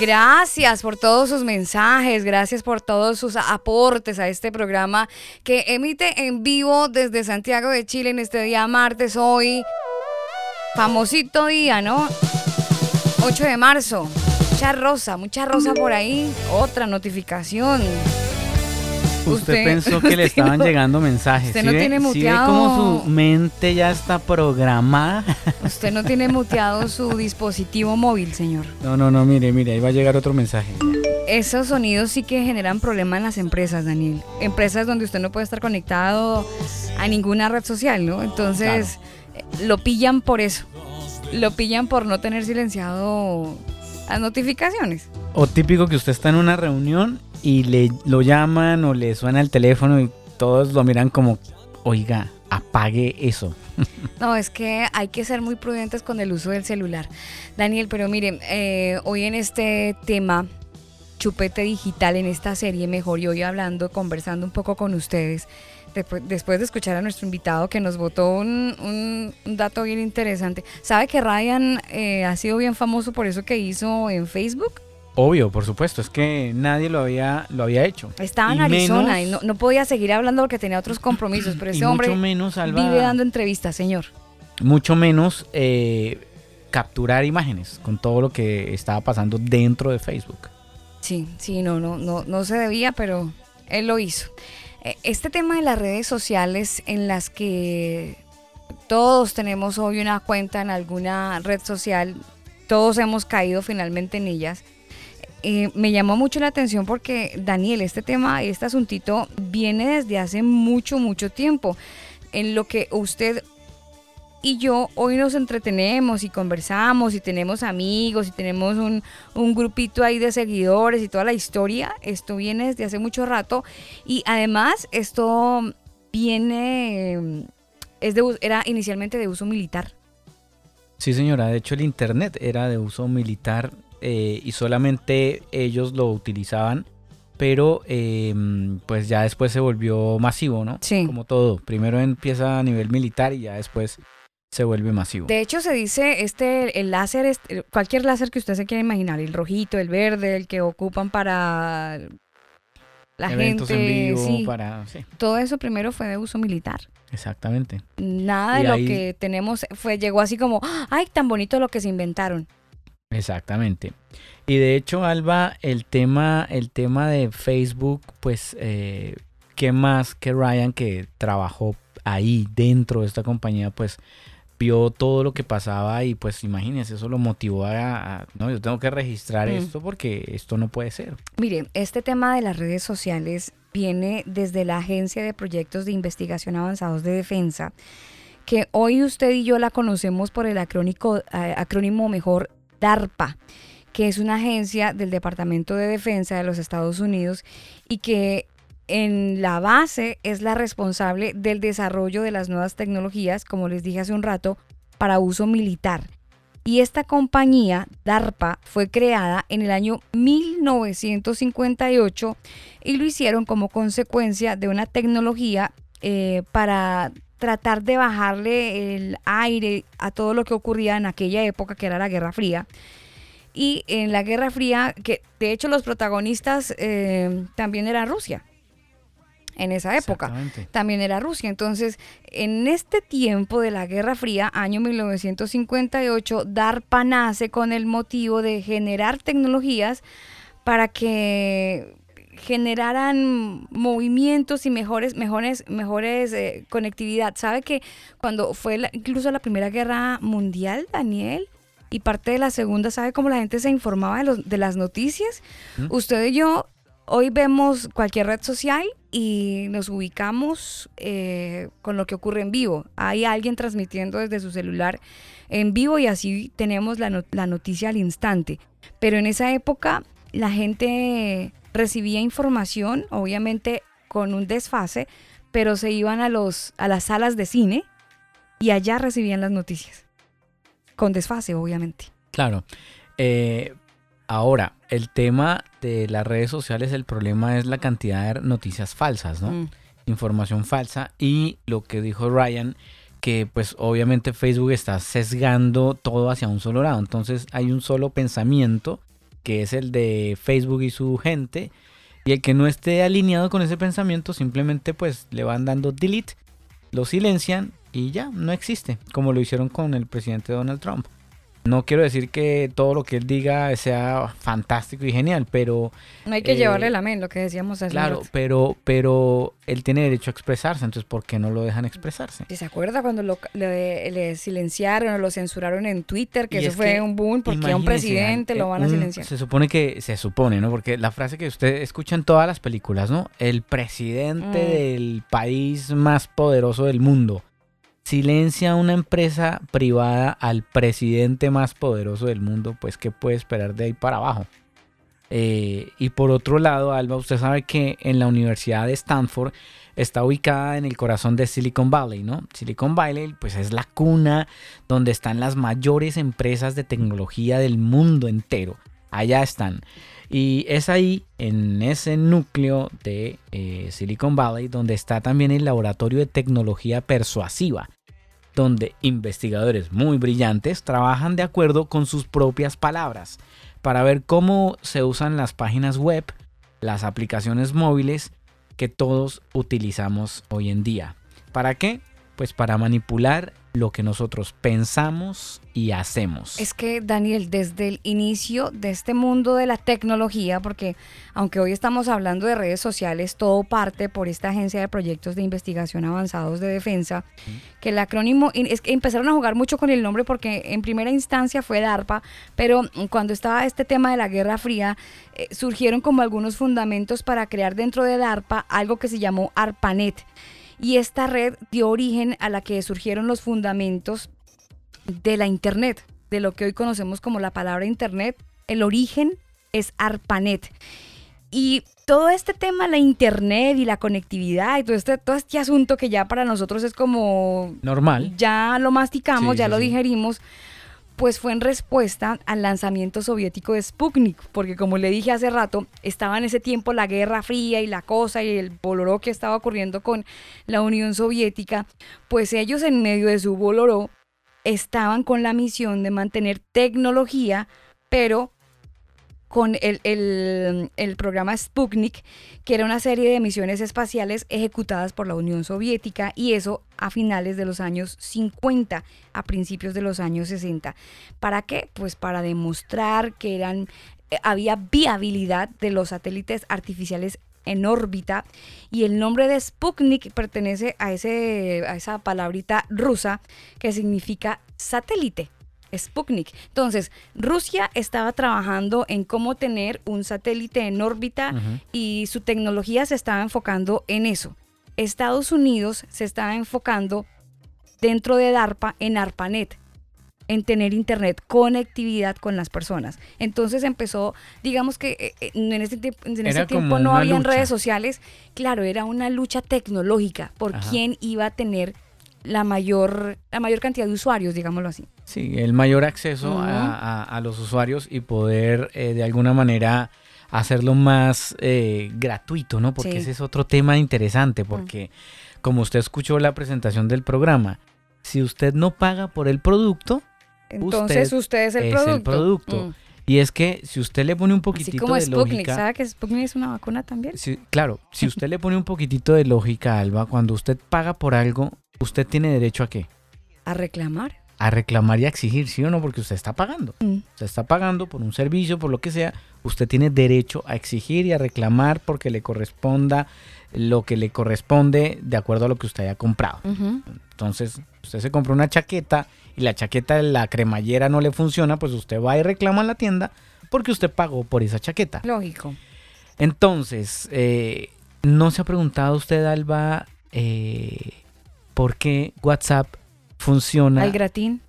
Gracias por todos sus mensajes, gracias por todos sus aportes a este programa que emite en vivo desde Santiago de Chile en este día martes, hoy, famosito día, ¿no? 8 de marzo. Mucha rosa, mucha rosa por ahí. Otra notificación. Usted, Usted- pensó que le estaban no- llegando mensajes. usted ¿sí no ve? tiene ¿Sí ve muteado- cómo su mente ya está programada? Usted no tiene muteado su dispositivo móvil, señor. No, no, no, mire, mire, ahí va a llegar otro mensaje. Esos sonidos sí que generan problemas en las empresas, Daniel. Empresas donde usted no puede estar conectado a ninguna red social, ¿no? Entonces, lo pillan por eso. Lo pillan por no tener silenciado las notificaciones. O típico que usted está en una reunión y le lo llaman o le suena el teléfono y todos lo miran como, oiga, apague eso. No, es que hay que ser muy prudentes con el uso del celular. Daniel, pero miren, eh, hoy en este tema, chupete digital, en esta serie, mejor y hoy hablando, conversando un poco con ustedes, después, de escuchar a nuestro invitado que nos votó un, un- un dato bien interesante. ¿Sabe que Ryan eh, ha sido bien famoso por eso que hizo en Facebook? Obvio, por supuesto, es que nadie lo había, lo había hecho. Estaba en Y Arizona menos- y no, no podía seguir hablando porque tenía otros compromisos, pero ese hombre menos, Alba, vive dando entrevistas, señor. mucho menos eh, capturar imágenes con todo lo que estaba pasando dentro de Facebook. Sí, sí, no, no, no, no se debía, pero él lo hizo. Eh, Este tema de las redes sociales en las que todos tenemos hoy una cuenta en alguna red social, todos hemos caído finalmente en ellas. Eh, me llamó mucho la atención porque Daniel, este tema, este asuntito viene desde hace mucho, mucho tiempo. En lo que usted y yo hoy nos entretenemos y conversamos y tenemos amigos y tenemos un, un grupito ahí de seguidores y toda la historia, esto viene desde hace mucho rato y además esto viene, es de, era inicialmente de uso militar. Sí, señora. De hecho, el Internet era de uso militar eh, y solamente ellos lo utilizaban, pero eh, pues ya después se volvió masivo, ¿no? Sí. Como todo. Primero empieza a nivel militar y ya después se vuelve masivo. De hecho se dice, este, el láser, este, cualquier láser que usted se quiera imaginar, el rojito, el verde, el que ocupan para la Eventos gente, en vivo, sí, para... Sí, todo eso primero fue de uso militar. exactamente. Nada de lo que tenemos fue llegó así como, ay, tan bonito lo que se inventaron. Exactamente. Y de hecho, Alba, el tema, el tema de Facebook, pues, eh, ¿qué más que Ryan que trabajó ahí dentro de esta compañía, pues vio todo lo que pasaba y pues imagínense, eso lo motivó a, a, no, yo tengo que registrar Mm. esto porque esto no puede ser. Mire, este tema de las redes sociales viene desde la Agencia de Proyectos de Investigación Avanzados de Defensa, que hoy usted y yo la conocemos por el acrónico, eh, acrónimo mejor DARPA, que es una agencia del Departamento de Defensa de los Estados Unidos y que en la base es la responsable del desarrollo de las nuevas tecnologías, como les dije hace un rato, para uso militar. Y esta compañía, DARPA, fue creada en el año 1958 y lo hicieron como consecuencia de una tecnología eh, para tratar de bajarle el aire a todo lo que ocurría en aquella época que era la Guerra Fría. Y en la Guerra Fría, que de hecho los protagonistas eh, también era Rusia en esa época también era Rusia. Entonces, en este tiempo de la Guerra Fría, año 1958, DARPA nace con el motivo de generar tecnologías para que generaran movimientos y mejores, mejores, mejores eh, conectividad. ¿Sabe que cuando fue la- incluso la Primera Guerra Mundial, Daniel, y parte de la Segunda, ¿sabe cómo la gente se informaba de, los, de las noticias? ¿Mm? Usted y yo hoy vemos cualquier red social y nos ubicamos eh, con lo que ocurre en vivo. Hay alguien transmitiendo desde su celular en vivo y así tenemos la, la noticia al instante. Pero en esa época la gente recibía información, obviamente con un desfase, pero se iban a, los, a las salas de cine y allá recibían las noticias. Con desfase, obviamente. Claro. Eh, ahora, el tema de las redes sociales, el problema es la cantidad de noticias falsas, ¿no? Mm. Información falsa y lo que dijo Ryan, que pues obviamente Facebook está sesgando todo hacia un solo lado. Entonces hay un solo pensamiento, que es el de Facebook y su gente, y el que no esté alineado con ese pensamiento simplemente pues le van dando delete, lo silencian y ya, no existe, como lo hicieron con el presidente Donald Trump. No quiero decir que todo lo que él diga sea fantástico y genial, pero No hay que Eh, llevarle la men, lo que decíamos hace claro, rato. pero pero él tiene derecho a expresarse, entonces ¿por qué no lo dejan expresarse? ¿Y ¿Se acuerda cuando lo, le, le silenciaron o lo censuraron en Twitter? Que Y eso es fue que, un boom porque a un presidente lo eh, van a un- silenciar. Se supone que, se supone, ¿no? Porque la frase que usted escucha en todas las películas, ¿no? El presidente Mm. del país más poderoso del mundo silencia una empresa privada al presidente más poderoso del mundo, pues ¿qué puede esperar de ahí para abajo? Eh, y por otro lado, Alba, usted sabe que en la Universidad de Stanford está ubicada en el corazón de Silicon Valley, ¿no? Silicon Valley, pues es la cuna donde están las mayores empresas de tecnología del mundo entero. Allá están. Y es ahí, en ese núcleo de eh, Silicon Valley, donde está también el laboratorio de tecnología persuasiva, donde investigadores muy brillantes trabajan de acuerdo con sus propias palabras para ver cómo se usan las páginas web, las aplicaciones móviles que todos utilizamos hoy en día. ¿Para qué? Pues para manipular lo que nosotros pensamos y hacemos. Es que, Daniel, desde el inicio de este mundo de la tecnología, porque aunque hoy estamos hablando de redes sociales, todo parte por esta agencia de proyectos de investigación avanzados de defensa, que el acrónimo, es que empezaron a jugar mucho con el nombre porque en primera instancia fue DARPA, pero cuando estaba este tema de la Guerra Fría, eh, surgieron como algunos fundamentos para crear dentro de DARPA algo que se llamó ARPANET. Y esta red dio origen a la que surgieron los fundamentos de la Internet, de lo que hoy conocemos como la palabra Internet. El origen es ARPANET. Y todo este tema, la Internet y la conectividad y todo este, todo este asunto que ya para nosotros es como Normal. ya lo masticamos, Sí, ya sí, lo sí. Pues fue en respuesta al lanzamiento soviético de Sputnik, porque como le dije hace rato, estaba en ese tiempo la Guerra Fría y la cosa y el boloró que estaba ocurriendo con la Unión Soviética, pues ellos en medio de su boloró estaban con la misión de mantener tecnología, pero con el, el- programa Sputnik, que era una serie de misiones espaciales ejecutadas por la Unión Soviética, y eso a finales de los años 50, a principios de los años 60. ¿Para qué? Pues para demostrar que eran, eh, había viabilidad de los satélites artificiales en órbita y el nombre de Sputnik pertenece a, ese, a esa palabrita rusa que significa satélite. Sputnik. Entonces, Rusia estaba trabajando en cómo tener un satélite en órbita y su tecnología se estaba enfocando en eso. Estados Unidos se estaba enfocando dentro de DARPA en ARPANET, en tener internet, conectividad con las personas. Entonces empezó, digamos que eh, eh, en ese, en tiempo no habían lucha. redes sociales, claro, era una lucha tecnológica por Ajá. quién iba a tener la mayor, la mayor cantidad de usuarios, digámoslo así. Sí, el mayor acceso a, a- a los usuarios y poder eh, de alguna manera hacerlo más eh, gratuito, ¿no? Porque Sí. ese es otro tema interesante, porque como usted escuchó la presentación del programa, si usted no paga por el producto, Entonces usted, es el es producto. el producto. Mm. Y es que si usted le pone un Así poquitito como de Sputnik, lógica... ¿sabe que Sputnik es una vacuna también? si- claro, si usted le pone un poquitito de lógica, Alba, cuando usted paga por algo, usted tiene derecho a qué? A reclamar. A reclamar y a exigir, ¿sí o no? Porque usted está pagando. Mm. Usted está pagando por un servicio, por lo que sea. Usted tiene derecho a exigir y a reclamar porque le corresponda lo que le corresponde de acuerdo a lo que usted haya comprado. Entonces, usted se compra una chaqueta y la chaqueta de la cremallera no le funciona, pues usted va y reclama en la tienda porque usted pagó por esa chaqueta. Lógico. Entonces, eh, ¿no se ha preguntado usted, Alba, eh, por qué WhatsApp funciona? Al gratín.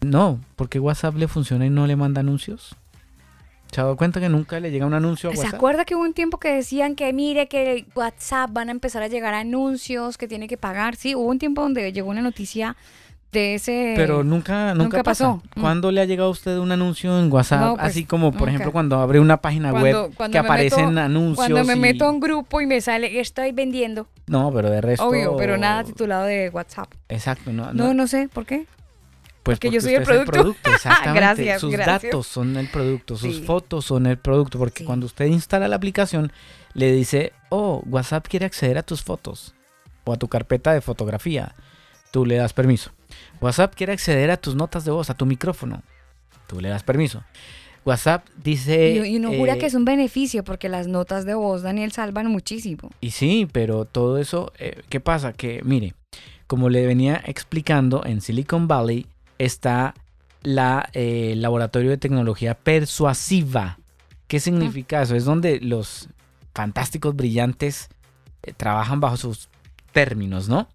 No, porque WhatsApp le funciona y no le manda anuncios. ¿Se ha dado cuenta que nunca le llega un anuncio a ¿Se WhatsApp? acuerda que hubo un tiempo que decían que mire que WhatsApp van a empezar a llegar anuncios que tiene que pagar? Sí, hubo un tiempo donde llegó una noticia de ese... Pero nunca, nunca, nunca pasa. pasó. Mm. ¿Cuándo le ha llegado a usted un anuncio en WhatsApp? No, pues, Así como, por nunca. ejemplo, cuando abre una página Cuando- web cuando que aparecen meto- anuncios. Cuando me y- meto a un grupo y me sale, estoy vendiendo. No, pero de resto. Obvio, pero nada titulado de WhatsApp. Exacto, no. No, no sé, ¿por qué? Pues porque yo soy el usted es producto. exactamente. Gracias, sus gracias. datos son el producto, sus Sí. fotos son el producto, porque Sí. cuando usted instala la aplicación, le dice, oh, WhatsApp quiere acceder a tus fotos o a tu carpeta de fotografía. Tú le das permiso. WhatsApp quiere acceder a tus notas de voz, a tu micrófono. Tú le das permiso. WhatsApp dice... y, uno jura eh, que es un beneficio porque las notas de voz, Daniel, salvan muchísimo. Y sí, pero todo eso, eh, ¿qué pasa? Que mire, como le venía explicando, en Silicon Valley está la eh, laboratorio de tecnología persuasiva. ¿Qué significa eso? Es donde los fantásticos brillantes eh, trabajan bajo sus términos, ¿no?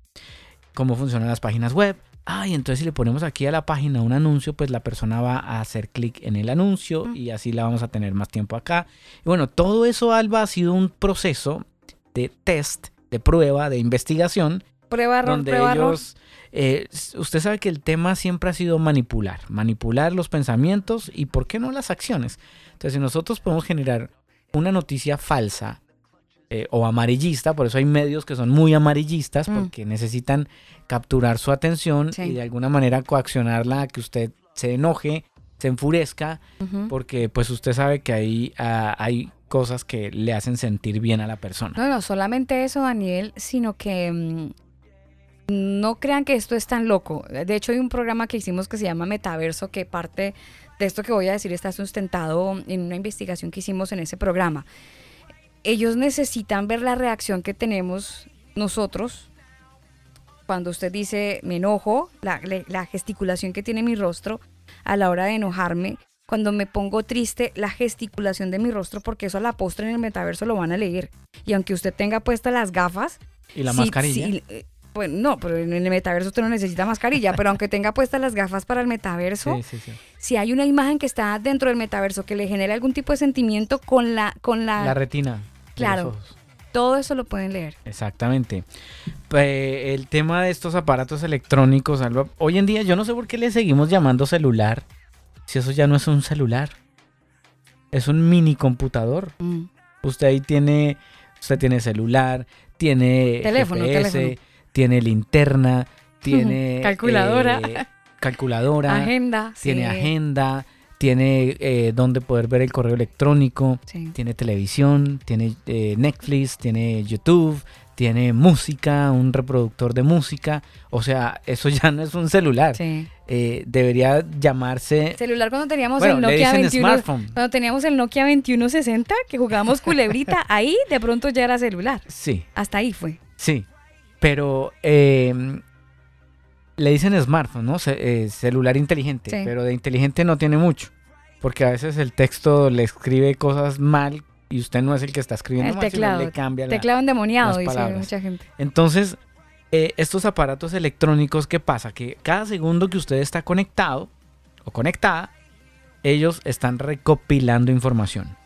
Cómo funcionan las páginas web. Ah, y entonces si le ponemos aquí a la página un anuncio, pues la persona va a hacer clic en el anuncio y así la vamos a tener más tiempo acá. Y bueno, todo eso, Alba, ha sido un proceso de test, de prueba, de investigación, Prueba, error, donde prueba, ellos... eh, usted sabe que el tema siempre ha sido manipular, manipular los pensamientos y, ¿por qué no, las acciones? Entonces, si nosotros podemos generar una noticia falsa eh, o amarillista, por eso hay medios que son muy amarillistas, Mm. porque necesitan capturar su atención Sí. y de alguna manera coaccionarla a que usted se enoje, se enfurezca, porque pues usted sabe que ahí ah, hay cosas que le hacen sentir bien a la persona. No, no, solamente eso, Daniel, sino que mm, no crean que esto es tan loco. De hecho, hay un programa que hicimos que se llama Metaverso, que parte de esto que voy a decir está sustentado en una investigación que hicimos en ese programa. Ellos necesitan ver la reacción que tenemos nosotros cuando usted dice me enojo, la, gesticulación que tiene mi rostro a la hora de enojarme. Cuando me pongo triste, la gesticulación de mi rostro, porque eso a la postre en el metaverso lo van a leer. Y aunque usted tenga puestas las gafas, Y la Sí, mascarilla. sí, eh, bueno, no, pero en el metaverso usted no necesita mascarilla, pero aunque tenga puestas las gafas para el metaverso, Sí, sí, sí. si hay una imagen que está dentro del metaverso que le genera algún tipo de sentimiento con la, con la, La retina. Claro. todo eso lo pueden leer. Exactamente. El tema de estos aparatos electrónicos, Alba, hoy en día yo no sé por qué le seguimos llamando celular, si eso ya no es un celular, es un mini computador. Mm. Usted ahí tiene, usted tiene celular, tiene Teléfono, GPS, teléfono. tiene linterna, tiene Calculadora. eh, calculadora, Agenda. tiene sí. agenda, tiene eh, donde poder ver el correo electrónico, Sí. tiene televisión, tiene eh, Netflix, tiene YouTube, tiene música, un reproductor de música. O sea, eso ya no es un celular. Sí. Eh, debería llamarse... Celular cuando teníamos Bueno, el Nokia dicen 21, smartphone. cuando teníamos el Nokia 2160 que jugábamos culebrita, ahí de pronto ya era celular. Sí, Hasta ahí fue. sí. Pero eh, le dicen smartphone, ¿no? Eh, celular inteligente. Sí. Pero de inteligente no tiene mucho. Porque a veces el texto le escribe cosas mal y usted no es el que está escribiendo El mal, sino teclado. le cambia la- Teclado endemoniado, dice mucha gente. Entonces, eh, estos aparatos electrónicos, ¿qué pasa? Que cada segundo que usted está conectado o conectada, ellos están recopilando información.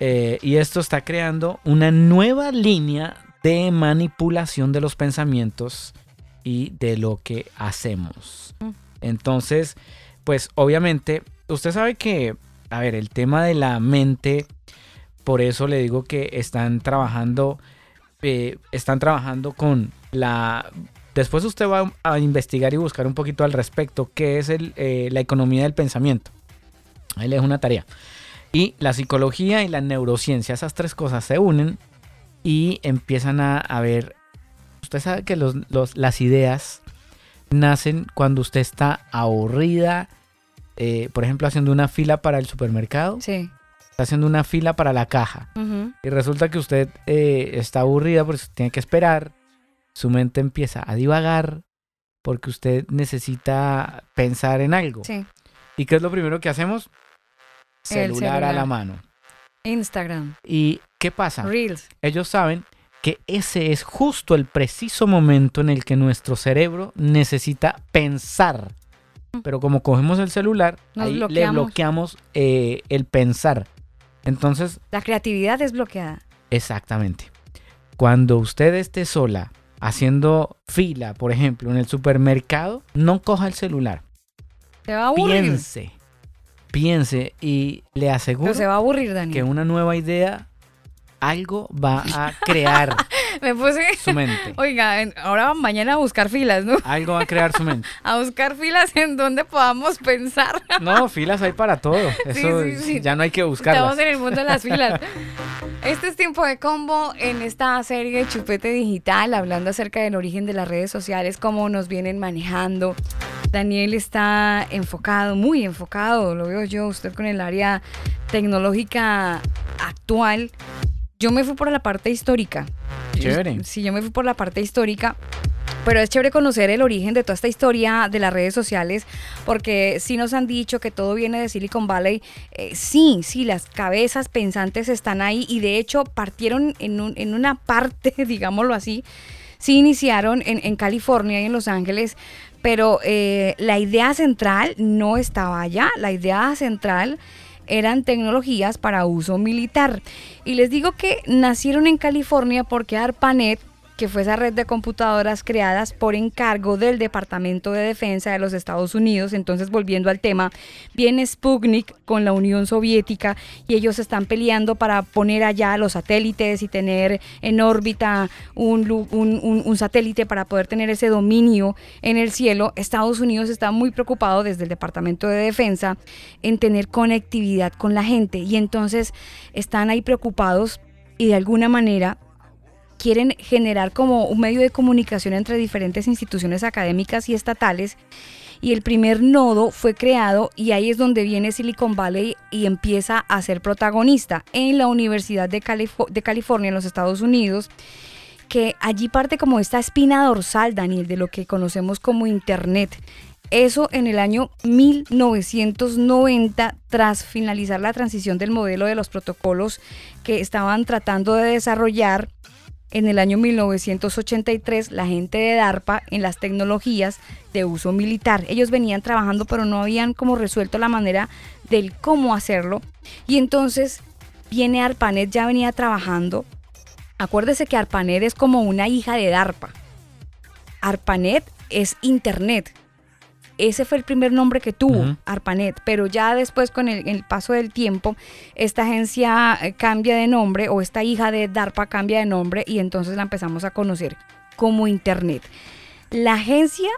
Eh, y esto está creando una nueva línea de manipulación de los pensamientos y de lo que hacemos. Mm. Entonces, pues obviamente, usted sabe que, a ver, el tema de la mente, por eso le digo que están trabajando eh, están trabajando con la... Después usted va a investigar y buscar un poquito al respecto qué es el, eh, la economía del pensamiento. Ahí le dejo una tarea. Y la psicología y la neurociencia, esas tres cosas se unen y empiezan a, a ver... Usted sabe que los, los- las ideas nacen cuando usted está aburrida, eh, por ejemplo, haciendo una fila para el supermercado, Sí. está haciendo una fila para la caja. Y resulta que usted eh, está aburrida porque tiene que esperar. Su mente empieza a divagar porque usted necesita pensar en algo. Sí. ¿Y qué es lo primero que hacemos? El Celular, a la celular. mano. Instagram. ¿Y qué pasa? Reels. Ellos saben que ese es justo el preciso momento en el que nuestro cerebro necesita pensar pero como cogemos el celular, ahí le bloqueamos. eh, el pensar. Entonces, La creatividad es bloqueada. exactamente. Cuando usted esté sola haciendo fila, por ejemplo, en el supermercado, no coja el celular. Se va a aburrir. Piense, piense y le aseguro se va a aburrir, que una nueva idea, algo va a crear Me puse. su mente. Oiga, ahora mañana a buscar filas, ¿no? Algo va a crear su mente. A buscar filas en donde podamos pensar. No, filas hay para todo. Eso sí, sí. ya no hay que buscarlas. Estamos en el mundo de las filas. Este es tiempo de combo en esta serie de Chupete Digital, hablando acerca del origen de las redes sociales, cómo nos vienen manejando. Daniel está enfocado, muy enfocado, lo veo yo, usted con el área tecnológica actual. Yo me fui por la parte histórica. Chévere. Sí, yo me fui por la parte histórica. Pero es chévere conocer el origen de toda esta historia de las redes sociales, porque sí nos han dicho que todo viene de Silicon Valley. Eh, sí, sí, las cabezas pensantes están ahí y de hecho partieron en, un- en una parte, digámoslo así, sí iniciaron en, en California y en Los Ángeles, pero eh, la idea central no estaba allá. La idea central eran tecnologías para uso militar. Y les digo que nacieron en California porque ARPANET, que fue esa red de computadoras creadas por encargo del Departamento de Defensa de los Estados Unidos, entonces volviendo al tema, viene Sputnik con la Unión Soviética y ellos están peleando para poner allá los satélites y tener en órbita un, un satélite para poder tener ese dominio en el cielo. Estados Unidos está muy preocupado desde el Departamento de Defensa en tener conectividad con la gente y entonces están ahí preocupados y de alguna manera quieren generar como un medio de comunicación entre diferentes instituciones académicas y estatales. Y el primer nodo fue creado y ahí es donde viene Silicon Valley y empieza a ser protagonista en la Universidad de, Califo- de California en los Estados Unidos que allí parte como esta espina dorsal, Daniel, de lo que conocemos como Internet. Eso en el año 1990, tras finalizar la transición del modelo de los protocolos que estaban tratando de desarrollar en el año 1983 la gente de DARPA en las tecnologías de uso militar. Ellos venían trabajando pero no habían como resuelto la manera del cómo hacerlo. Y entonces viene ARPANET, ya venía trabajando. Acuérdese que ARPANET es como una hija de DARPA. ARPANET es Internet. Ese fue el primer nombre que tuvo. ARPANET, pero ya después con el, el paso del tiempo, esta agencia eh, cambia de nombre o esta hija de DARPA cambia de nombre y entonces la empezamos a conocer como Internet. La agencia,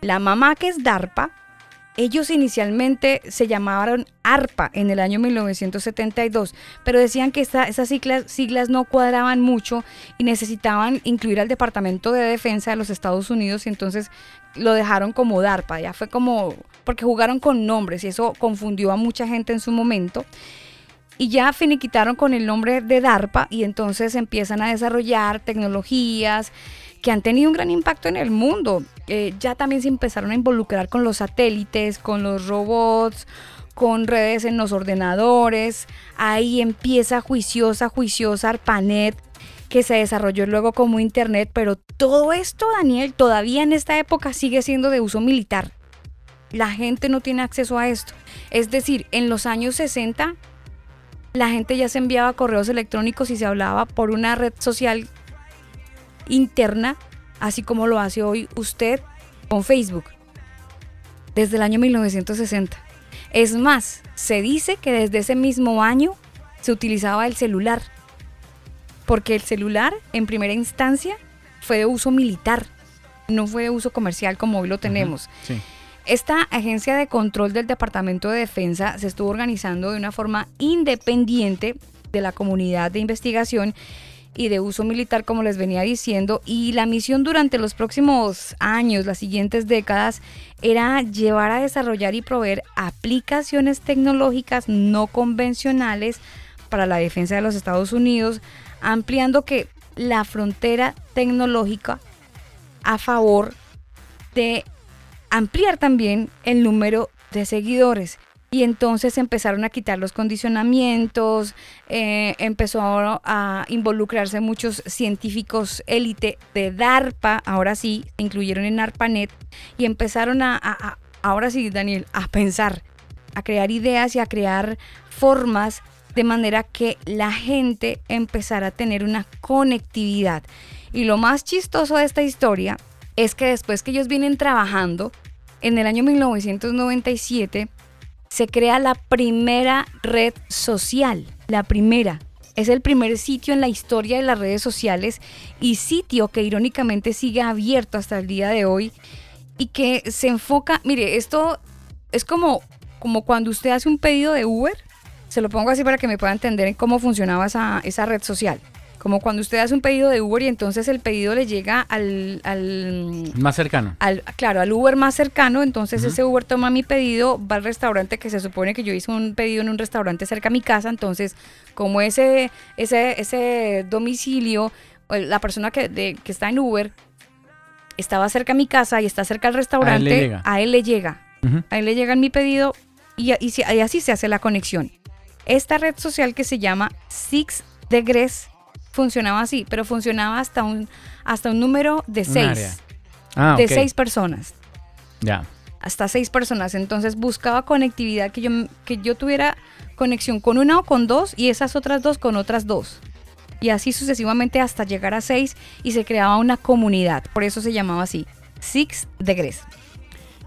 la mamá que es DARPA, ellos inicialmente se llamaron ARPA en el año 1972, pero decían que esta- esas siglas, siglas no cuadraban mucho y necesitaban incluir al Departamento de Defensa de los Estados Unidos y entonces lo dejaron como DARPA, ya fue como, porque jugaron con nombres y eso confundió a mucha gente en su momento. Y ya finiquitaron con el nombre de DARPA y entonces empiezan a desarrollar tecnologías que han tenido un gran impacto en el mundo. Eh, ya también se empezaron a involucrar con los satélites, con los robots, con redes en los ordenadores. Ahí empieza juiciosa, juiciosa ARPANET, que se desarrolló luego como Internet, pero todo esto, Daniel, todavía en esta época sigue siendo de uso militar. La gente no tiene acceso a esto. Es decir, en los años 60 la gente ya se enviaba correos electrónicos y se hablaba por una red social interna, así como lo hace hoy usted con Facebook, desde el año 1960. Es más, se dice que desde ese mismo año se utilizaba el celular, porque el celular en primera instancia fue de uso militar, no fue de uso comercial como hoy lo tenemos. Sí. Esta agencia de control del Departamento de Defensa se estuvo organizando de una forma independiente de la comunidad de investigación y de uso militar, como les venía diciendo, y la misión durante los próximos años, las siguientes décadas, era llevar a desarrollar y proveer aplicaciones tecnológicas no convencionales para la defensa de los Estados Unidos, ampliando que la frontera tecnológica a favor de ampliar también el número de seguidores. Y entonces empezaron a quitar los condicionamientos, eh, empezó a, involucrarse muchos científicos élite de DARPA, ahora sí, se incluyeron en ARPANET, y empezaron a, a- a- ahora sí, Daniel, a pensar, a crear ideas y a crear formas de manera que la gente empezara a tener una conectividad. Y lo más chistoso de esta historia es que después que ellos vienen trabajando, en el año 1997 se crea la primera red social, la primera. Es el primer sitio en la historia de las redes sociales y sitio que irónicamente sigue abierto hasta el día de hoy y que se enfoca, mire, esto es como, como cuando usted hace un pedido de Uber, se lo pongo así para que me pueda entender en cómo funcionaba esa, esa red social. Como cuando usted hace un pedido de Uber y entonces el pedido le llega al, al, Más cercano. al- claro, al Uber más cercano, entonces ese Uber toma mi pedido, va al restaurante que se supone que yo hice un pedido en un restaurante cerca a mi casa, entonces como ese, ese, ese domicilio, la persona que, de- que está en Uber estaba cerca a mi casa y está cerca al restaurante, llega. a él le llega. A él le llega mi pedido y, y y así se hace la conexión. Esta red social que se llama Six Degrees funcionaba así, pero funcionaba hasta un, hasta un número de seis. Ah, de seis personas. Ya. Hasta seis personas. Entonces buscaba conectividad, que yo, que yo tuviera conexión con una o con dos y esas otras dos con otras dos. Y así sucesivamente hasta llegar a seis y se creaba una comunidad. Por eso se llamaba así. Six Degrees.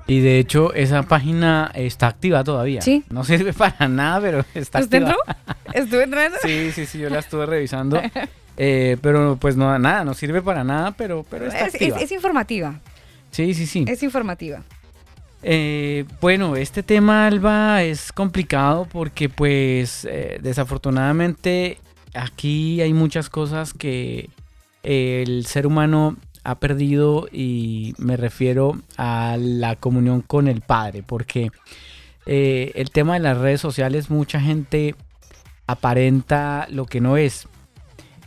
Y de hecho, esa página está activa todavía. Sí. No sirve para nada, pero está ¿Usted activa. entró? ¿Estuve entrando? Sí, sí, sí, yo la estuve revisando. Eh, pero pues no, nada, no sirve para nada, pero, pero está Es, es informativa. Sí, sí, sí. Es informativa. Eh, bueno, este tema, Alba, es complicado porque pues eh, desafortunadamente aquí hay muchas cosas que el ser humano ha perdido y me refiero a la comunión con el Padre, porque eh, el tema de las redes sociales, mucha gente aparenta lo que no es.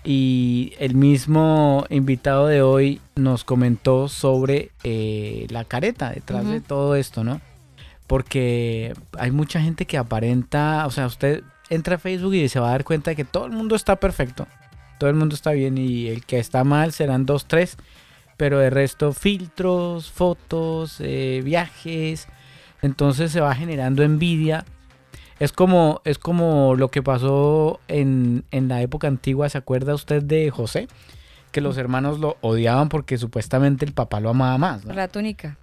Y el mismo invitado de hoy nos comentó sobre eh, la careta detrás de todo esto, ¿no? Porque hay mucha gente que aparenta, o sea, usted entra a Facebook y se va a dar cuenta de que todo el mundo está perfecto, todo el mundo está bien y el que está mal serán dos, tres, pero de resto filtros, fotos, eh, viajes, entonces se va generando envidia. Es como, es como lo que pasó en, en la época antigua, ¿se acuerda usted de José? Que los hermanos lo odiaban porque supuestamente el papá lo amaba más. ¿no? La túnica.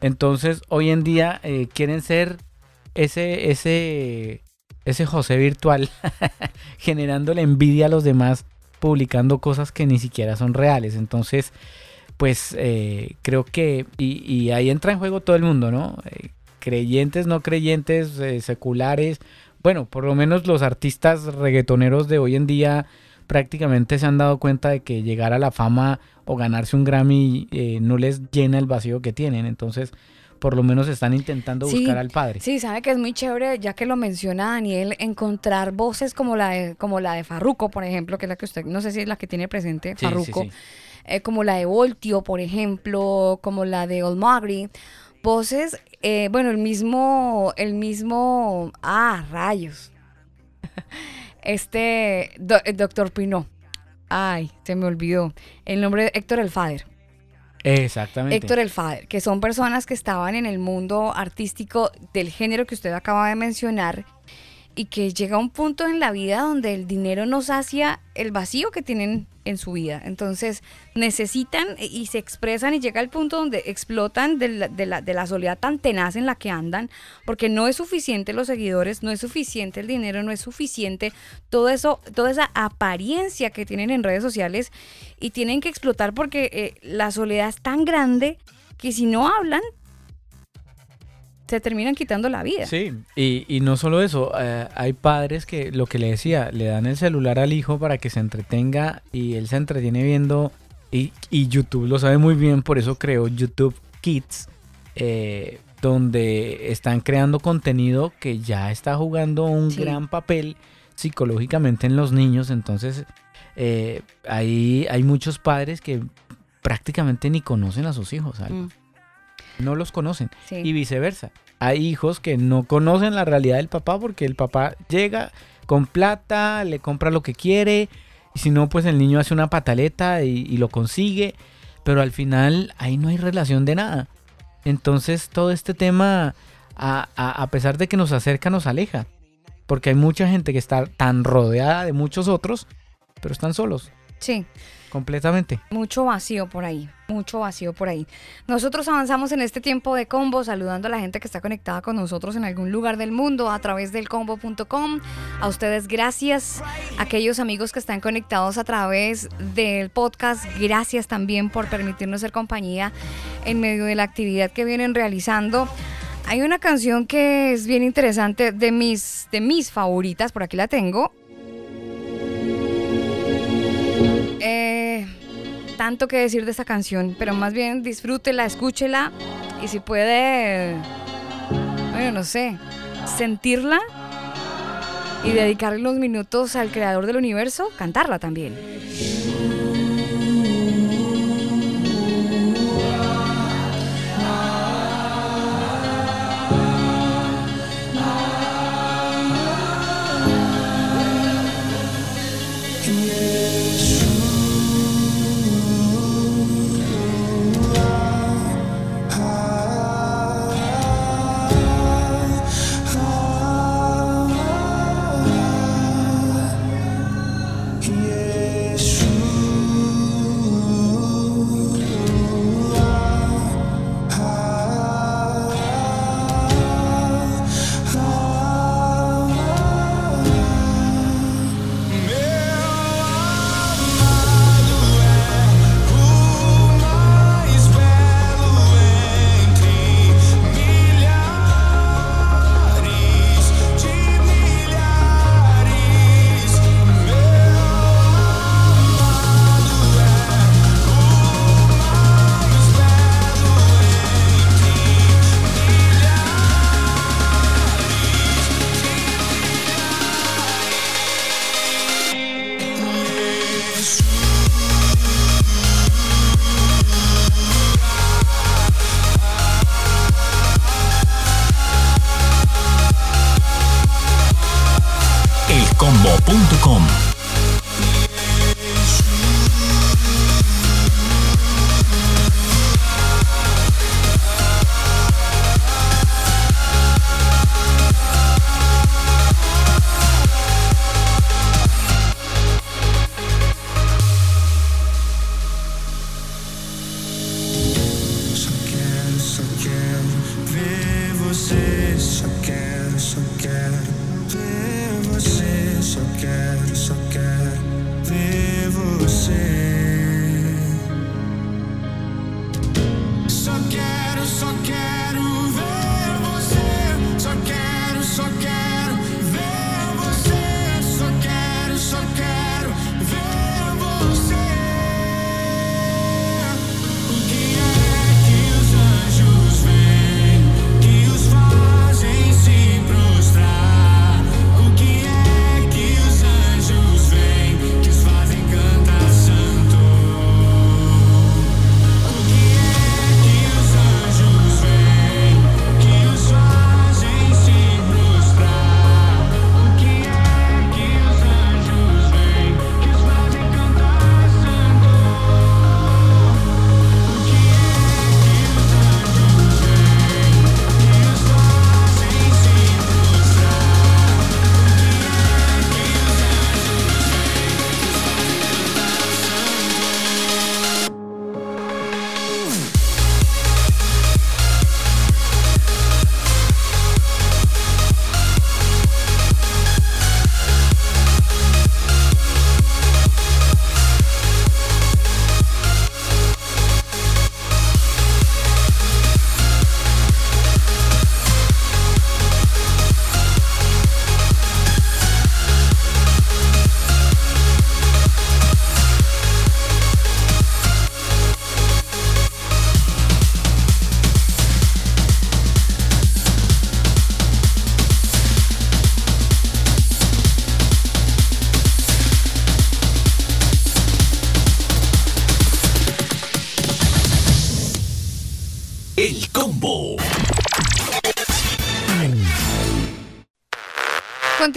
Entonces, hoy en día eh, quieren ser ese, ese, ese José virtual, generándole envidia a los demás, publicando cosas que ni siquiera son reales. Entonces, pues eh, creo que, y, y ahí entra en juego todo el mundo, ¿no? Eh, creyentes, no creyentes, eh, seculares. Bueno, por lo menos los artistas reggaetoneros de hoy en día prácticamente se han dado cuenta de que llegar a la fama o ganarse un Grammy eh, no les llena el vacío que tienen. Entonces, por lo menos están intentando Sí, buscar al padre. Sí, sabe que es muy chévere, ya que lo menciona Daniel, encontrar voces como la de, como la de Farruko, por ejemplo, que es la que usted, no sé si es la que tiene presente, Sí, sí, Farruko, sí. Eh, como la de Voltio, por ejemplo, como la de Olmagri. Voces, eh, bueno, el mismo, el mismo, ah, rayos. Este, do- el doctor Pino. Ay, se me olvidó. El nombre de Héctor El Fader. Exactamente. Héctor El Fader, que son personas que estaban en el mundo artístico del género que usted acaba de mencionar y que llega un punto en la vida donde el dinero no sacia el vacío que tienen en su vida. Entonces necesitan y se expresan y llega al punto donde explotan de la, de la- de la soledad tan tenaz en la que andan, porque no es suficiente los seguidores, no es suficiente el dinero, no es suficiente todo eso, toda esa apariencia que tienen en redes sociales y tienen que explotar porque eh, la soledad es tan grande que si no hablan, se terminan quitando la vida. Sí, y, y no solo eso, eh, hay padres que lo que le decía, le dan el celular al hijo para que se entretenga y él se entretiene viendo y, y YouTube lo sabe muy bien, por eso creó YouTube Kids, eh, donde están creando contenido que ya está jugando un Sí. gran papel psicológicamente en los niños, entonces eh, ahí hay muchos padres que prácticamente ni conocen a sus hijos. Mm, no los conocen sí. y viceversa. Hay hijos que no conocen la realidad del papá porque el papá llega con plata, le compra lo que quiere, y si no, pues el niño hace una pataleta y, y lo consigue, pero al final ahí no hay relación de nada. Entonces todo este tema, a, a- a pesar de que nos acerca, nos aleja. Porque hay mucha gente que está tan rodeada de muchos otros, pero están solos, Sí, completamente. mucho vacío por ahí, mucho vacío por ahí. Nosotros avanzamos en este tiempo de combo saludando a la gente que está conectada con nosotros en algún lugar del mundo a través del combo.com. A ustedes gracias, aquellos amigos que están conectados a través del podcast, gracias también por permitirnos ser compañía en medio de la actividad que vienen realizando. Hay una canción que es bien interesante de mis de mis favoritas, por aquí la tengo. Tanto que decir de esta canción, pero más bien disfrútela, escúchela y si puede, bueno, no sé, sentirla y dedicarle unos minutos al creador del universo, cantarla también. again, suck again.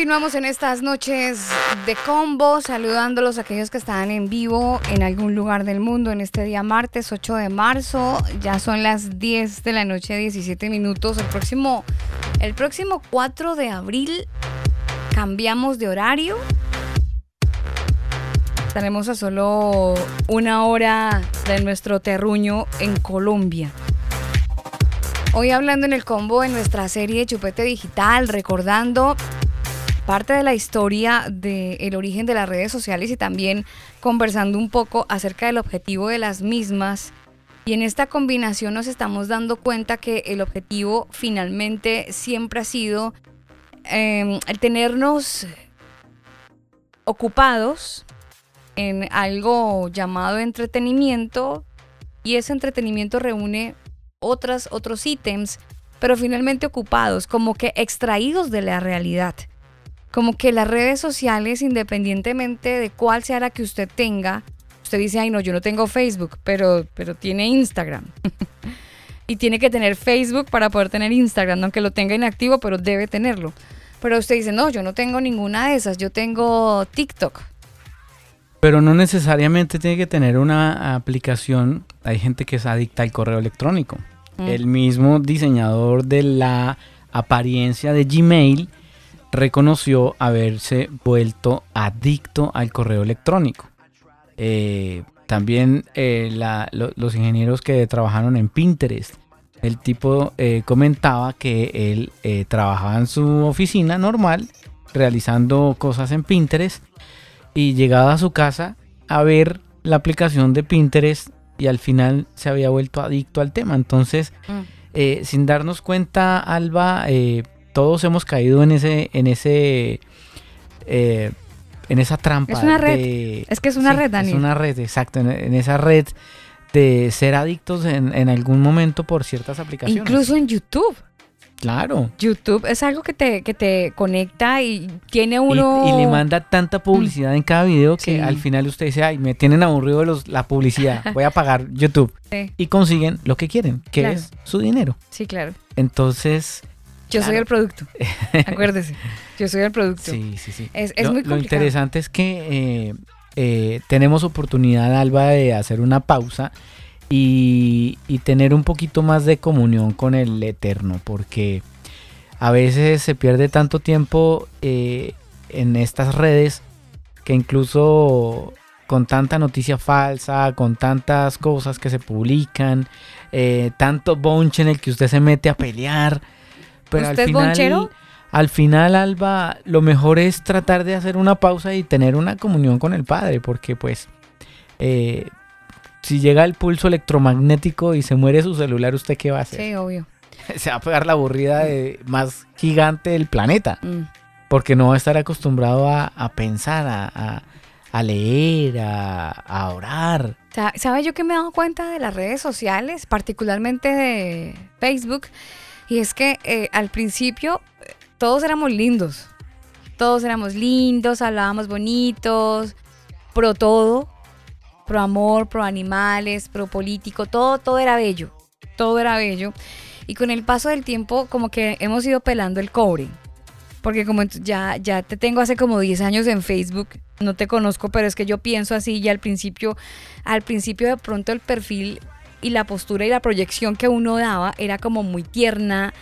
Continuamos en estas noches de combo, saludándolos a aquellos que están en vivo en algún lugar del mundo en este día martes 8 de marzo. Ya son las 10 de la noche, 17 minutos. El próximo, el próximo 4 de abril cambiamos de horario. Estaremos a solo una hora de nuestro terruño en Colombia. Hoy hablando en el combo en nuestra serie Chupete Digital, recordando parte de la historia del origen de las redes sociales y también conversando un poco acerca del objetivo de las mismas. Y en esta combinación nos estamos dando cuenta que el objetivo finalmente siempre ha sido eh, el tenernos ocupados en algo llamado entretenimiento y ese entretenimiento reúne otras, otros ítems, pero finalmente ocupados, como que extraídos de la realidad como que las redes sociales, independientemente de cuál sea la que usted tenga, usted dice, ay no, yo no tengo Facebook, pero, pero tiene Instagram. y tiene que tener Facebook para poder tener Instagram, aunque lo tenga inactivo, pero debe tenerlo. Pero usted dice, no, yo no tengo ninguna de esas, yo tengo TikTok. Pero no necesariamente tiene que tener una aplicación. Hay gente que es adicta al correo electrónico. Mm. El mismo diseñador de la apariencia de Gmail reconoció haberse vuelto adicto al correo electrónico. Eh, también eh, la- lo- los ingenieros que trabajaron en Pinterest, el tipo eh, comentaba que él trabajaba en su oficina normal, realizando cosas en Pinterest, y llegaba a su casa a ver la aplicación de Pinterest y al final se había vuelto adicto al tema. Entonces, Mm. sin darnos cuenta, Alba, eh, todos hemos caído en ese, en ese, eh, en esa trampa. Es una red. de- Es que es una Sí, red, Daniel. Es una red, exacto, en, en esa red de ser adictos en, en algún momento por ciertas aplicaciones. Incluso en YouTube. Claro. YouTube es algo que te, que te conecta y tiene uno... y le manda tanta publicidad en cada video que Sí. al final usted dice, ay, me tienen aburrido los, la publicidad, voy a pagar YouTube. Sí, Y consiguen lo que quieren, que Claro. es su dinero. sí, claro. Entonces, Yo soy el producto. Acuérdese. Yo soy el producto. sí, sí, sí. Es, es lo, muy lo interesante es que eh, eh, tenemos oportunidad, Alba, de hacer una pausa y, y tener un poquito más de comunión con el Eterno, porque a veces se pierde tanto tiempo eh, en estas redes que incluso con tanta noticia falsa, con tantas cosas que se publican, eh, tanto bonche en el que usted se mete a pelear, pero al ¿Usted es final, bonchero? al final, Alba, lo mejor es tratar de hacer una pausa y tener una comunión con el Padre, porque pues eh, si llega el pulso electromagnético y se muere su celular, ¿usted qué va a hacer? Sí, obvio. Se va a pegar la aburrida de más gigante del planeta, Mm. porque no va a estar acostumbrado a, a pensar, a, a- a leer, a, orar. Sa- ¿Sabe yo que me he dado cuenta de las redes sociales, particularmente de Facebook? Y es que eh, al principio todos éramos lindos. Todos éramos lindos, hablábamos bonitos, pro todo, pro amor, pro animales, pro político, todo, todo era bello. Todo era bello. Y con el paso del tiempo, como que hemos ido pelando el cobre. Porque como ya, ya te tengo hace como 10 años en Facebook, no te conozco, pero es que yo pienso así y al principio, al principio de pronto el perfil y la postura y la proyección que uno daba era como muy tierna,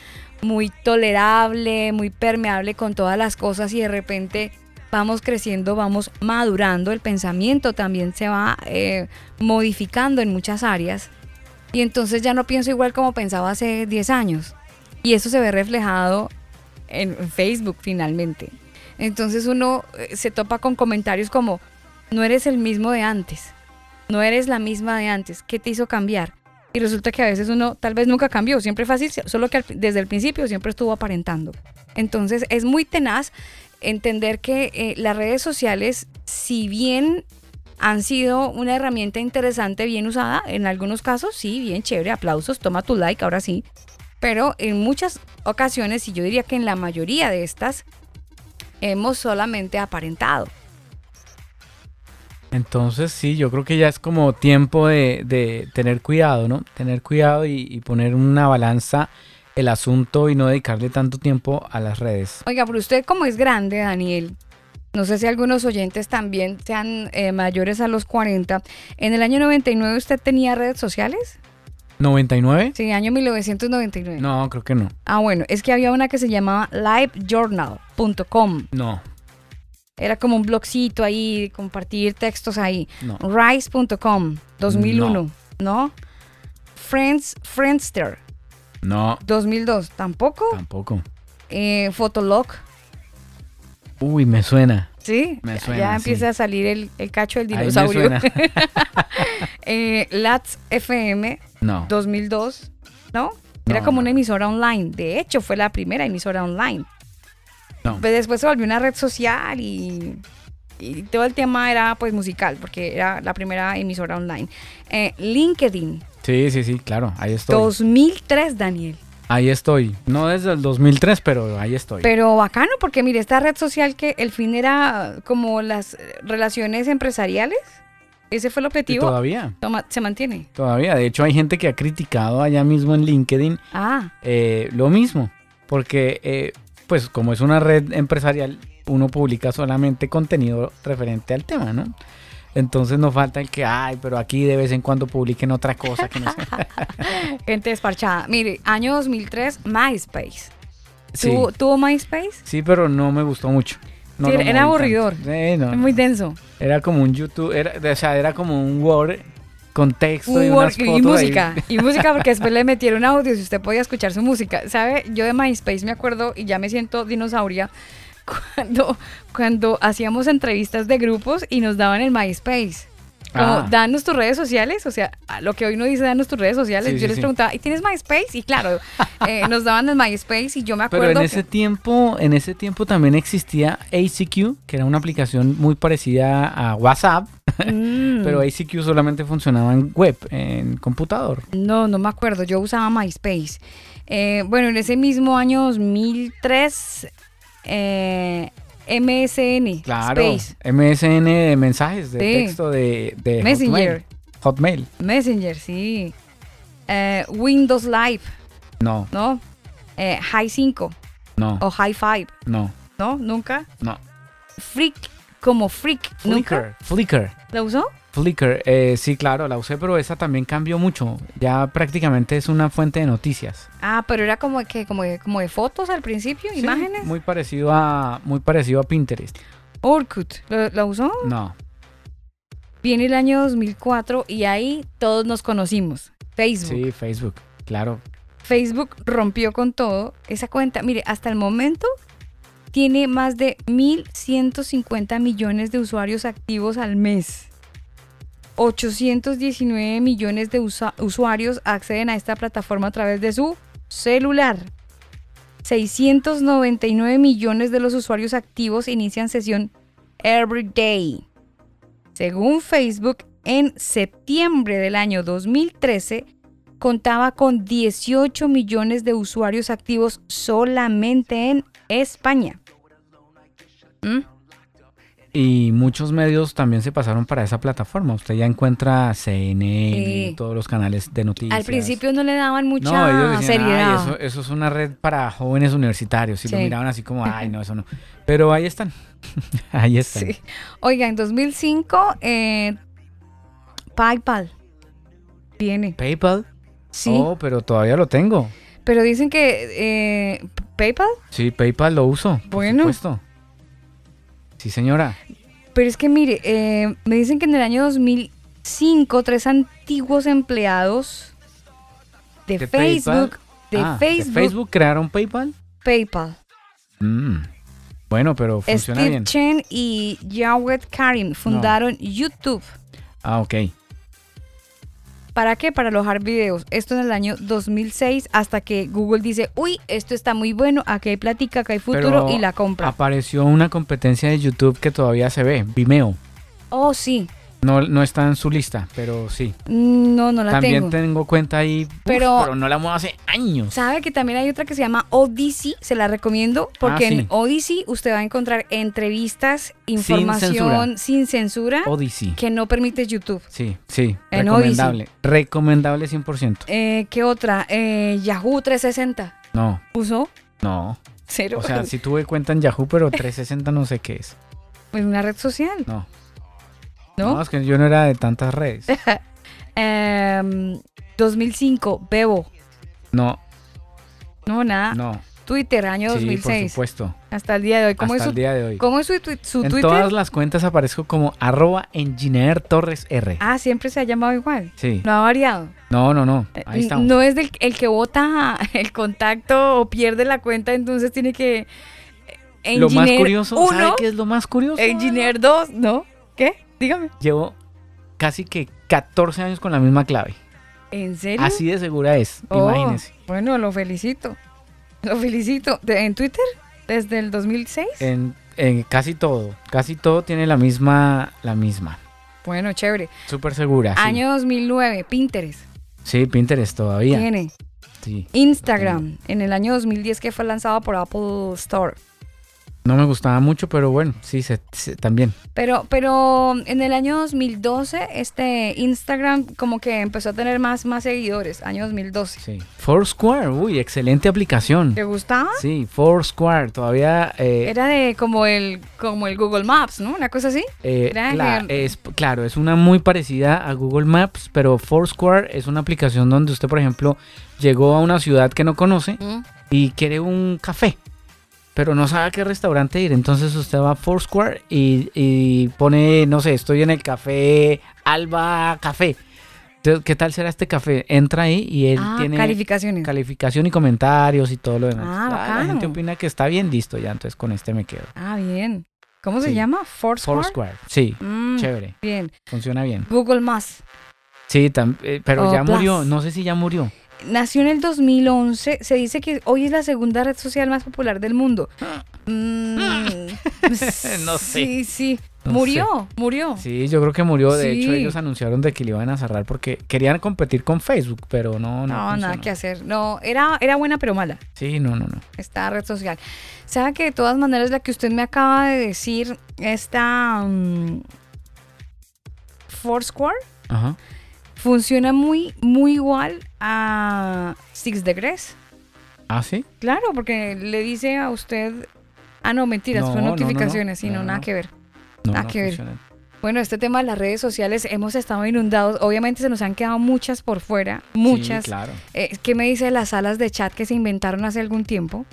muy tolerable, muy permeable con todas las cosas y de repente vamos creciendo, vamos madurando, el pensamiento también se va eh, modificando en muchas áreas. Y entonces ya no pienso igual como pensaba hace 10 años. Y eso se ve reflejado en Facebook finalmente. Entonces uno eh, se topa con comentarios como, no eres el mismo de antes, no eres la misma de antes, ¿qué te hizo cambiar? Y resulta que a veces uno tal vez nunca cambió, siempre fue así, solo que desde el principio siempre estuvo aparentando. Entonces es muy tenaz entender que eh, las redes sociales, si bien han sido una herramienta interesante, bien usada, en algunos casos sí, bien chévere, aplausos, toma tu like, ahora sí, pero en muchas ocasiones, y yo diría que en la mayoría de estas, hemos solamente aparentado. Entonces sí, yo creo que ya es como tiempo de, de tener cuidado, ¿no? Tener cuidado y, y poner una balanza el asunto y no dedicarle tanto tiempo a las redes. Oiga, pero usted como es grande, Daniel, no sé si algunos oyentes también sean eh, mayores a los 40, ¿en el año 99 usted tenía redes sociales? ¿99? Sí, año 1999. No, creo que no. Ah, bueno, es que había una que se llamaba livejournal.com. No, Era como un blogcito ahí, compartir textos ahí. no. Rise.com, 2001, ¿no? Friends, Friendster, No, 2002, tampoco. tampoco. Eh, Fotolog, Uy, me suena. ¿sí? Me suena, ya sí. empieza a salir el, el cacho del dinosaurio. suena. eh, Lats FM, No. 2002, 2002, ¿no? Era No, como no. una emisora online. De hecho, fue la primera emisora online. No. Pues después se volvió una red social y, y todo el tema era pues musical, porque era la primera emisora online. Eh, LinkedIn, Sí, sí, sí, claro, ahí estoy. 2003, Daniel. Ahí estoy. No desde el 2003, pero ahí estoy. Pero bacano, porque mire, esta red social que el fin era como las relaciones empresariales, ese fue el Y objetivo, todavía, toma- se mantiene. todavía. De hecho, hay gente que ha criticado allá mismo en LinkedIn Ah, eh, lo mismo. Porque, eh, pues, como es una red empresarial, uno publica solamente contenido referente al tema, ¿no? Entonces no falta el que, ay, pero aquí de vez en cuando publiquen otra cosa que no sé. gente desparchada. Mire, año 2003, MySpace. Sí, ¿Tuvo, ¿tuvo MySpace? sí, pero no me gustó mucho. No Sí, era aburridor. Sí, no, Es muy denso. Era como un YouTube, era, o sea, era como un Word con texto y unas y ahí. música. Y música porque después le metieron audio si usted podía escuchar su música. ¿Sabe? Yo de MySpace me acuerdo y ya me siento dinosauria cuando, cuando hacíamos entrevistas de grupos y nos daban el MySpace. Como, Ah. danos tus redes sociales, o sea, lo que hoy no dice, danos tus redes sociales. Sí, yo sí, les sí. preguntaba, ¿y tienes MySpace? Y claro, eh, nos daban el MySpace y yo me Pero acuerdo en que- ese tiempo, en ese tiempo también existía ACQ, que era una aplicación muy parecida a WhatsApp, Mm. pero ACQ solamente funcionaba en web, en computador. No, no me acuerdo. Yo usaba MySpace. Eh, bueno, en ese mismo año 2003, eh, MSN. Claro, Space. MSN de mensajes de Sí. texto de, de Messenger. Hotmail. Hotmail. Messenger, sí. Eh, Windows Live, No, ¿no? Eh, High 5 no, o High 5, no, ¿no? Nunca. no. Freak, como Freak. ¿Nunca? Flickr, Flickr, ¿La usó? Flickr. eh, sí, claro, la usé, pero esa también cambió mucho. Ya prácticamente es una fuente de noticias. Ah, pero era como que como de, como de fotos al principio, Sí, imágenes. Muy parecido a, muy parecido a Pinterest. Orkut, ¿la, la usó? No. Viene el año 2004 y ahí todos nos conocimos. Facebook. Sí, Facebook, claro. Facebook rompió con todo esa cuenta. Mire, hasta el momento tiene más de 1.150 millones de usuarios activos al mes. 819 millones de usuarios acceden a esta plataforma a través de su celular. 699 millones de los usuarios activos inician sesión every day. Según Facebook, en septiembre del año 2013 contaba con 18 millones de usuarios activos solamente en España. ¿Mm? Y muchos medios también se pasaron para esa plataforma. Usted ya encuentra CNN, Sí. todos los canales de noticias. Al principio no le daban mucha no, ellos decían, seriedad. "Ay, eso, eso es una red para jóvenes universitarios. Y lo miraban así como, ay, no, eso no. Pero ahí están. ahí están. Sí. Oiga, en 2005, eh, PayPal viene. PayPal. Sí, Oh, pero todavía lo tengo. pero dicen que eh, PayPal, Sí, PayPal lo uso. Por Bueno. supuesto. Sí, señora. Pero es que mire, eh, me dicen que en el año 2005 tres antiguos empleados de, ¿De? Facebook, de Ah, Facebook, Facebook crearon PayPal? PayPal. Mm. Bueno, pero funciona Steve bien. Chen y Jawed Karim fundaron YouTube. Ah, ok. ¿Para qué? Para alojar videos. Esto en el año 2006 hasta que Google dice, uy, esto está muy bueno, aquí hay plática, acá hay futuro Pero y la compra. Apareció una competencia de YouTube que todavía se ve, Vimeo. Oh, sí. No, no está en su lista, pero sí. No, no la También tengo. tengo cuenta ahí, uf, Pero- pero, no la muevo hace años. ¿Sabe que también hay otra que se llama Odyssey? Se la recomiendo porque Ah, sí. en Odyssey usted va a encontrar entrevistas, información censura. sin censura, Odyssey. que no permite YouTube. Sí, sí, En recomendable. Recomendable 100%. Eh, ¿Qué otra? Eh, Yahoo 360. No, ¿Usó? no. Cero. O sea, sí tuve cuenta en Yahoo, pero 360 no sé qué es. Pues una red social, No. ¿No? No, es que yo no era de tantas redes. Em, 2005, Bebo. No, No, nada. no. Twitter, año Sí, por 2006. supuesto. Hasta el día de hoy. ¿Cómo Hasta es el su, día de hoy. ¿cómo es su, twi- su En Twitter? todas las cuentas aparezco como arroba engineer torres R. Ah, siempre se ha llamado igual. Sí. No ha variado. No, no, no. Ahí N- estamos. No es del, el que vota el contacto o pierde la cuenta, entonces tiene que. eh, lo más Engineer curioso, ¿sabe uno, qué es lo más curioso? Engineer 2, ¿no? ¿Qué? Dígame. Llevo casi que 14 años con la misma clave. ¿En serio? Así de segura es, Oh, imagínense. Bueno, lo felicito. Lo felicito. ¿De- ¿En Twitter? ¿Desde el 2006? En, en casi todo, casi todo tiene la misma, la misma. Bueno, chévere. Súper segura, sí. Año 2009, Pinterest. Sí, Pinterest todavía. Tiene. Sí. Instagram, en el año 2010 que fue lanzado por Apple Store. No me gustaba mucho, pero bueno, sí, se- se- también. Pero, pero en el año 2012, este Instagram como que empezó a tener más, más seguidores. Año 2012. Sí. Foursquare, uy, excelente aplicación. ¿Te gustaba? Sí, Foursquare, todavía... eh, Era de como el, como el Google Maps, ¿no? Una cosa así. eh, era es, claro, es una muy parecida a Google Maps, pero Foursquare es una aplicación donde usted, por ejemplo, llegó a una ciudad que no conoce Mm. y quiere un café, pero no sabe a qué restaurante ir. Entonces usted va a Foursquare y, y pone, no sé, estoy en el café Alba Café. Entonces, ¿qué tal será este café? Entra ahí y él Ah, tiene calificaciones. calificación y comentarios y todo lo demás. Ah, la bacano. gente opina que está bien listo ya, entonces con este me quedo. ah, bien. ¿Cómo se llama? Foursquare. Foursquare, sí, Mm, chévere, Bien. funciona bien. Google Maps. Sí, eh, pero Oh, ya Plus. murió, no sé si ya murió. Nació en el 2011. Se dice que hoy es la segunda red social más popular del mundo. Mm, No sé. Sí, sí. No murió, murió. Sí, yo creo que murió. De hecho, ellos anunciaron de que le iban a cerrar porque querían competir con Facebook, pero no, no. No, nada que hacer. No, era, era buena pero mala Sí, no, no, no. esta red social. Sabe que de todas maneras la que usted me acaba de decir, esta mm, Foursquare, Ajá. Funciona muy, muy igual a Six Degrees. ¿Ah, sí? Claro, porque le dice a usted... Ah, no, mentiras, No, no. notificaciones, No, no, no, nada que ver. Nada que ver. Bueno, este tema de las redes sociales, hemos estado inundados. Obviamente se nos han quedado muchas por fuera, muchas. Sí, claro. Eh, ¿Qué me dice de las salas de chat que se inventaron hace algún tiempo?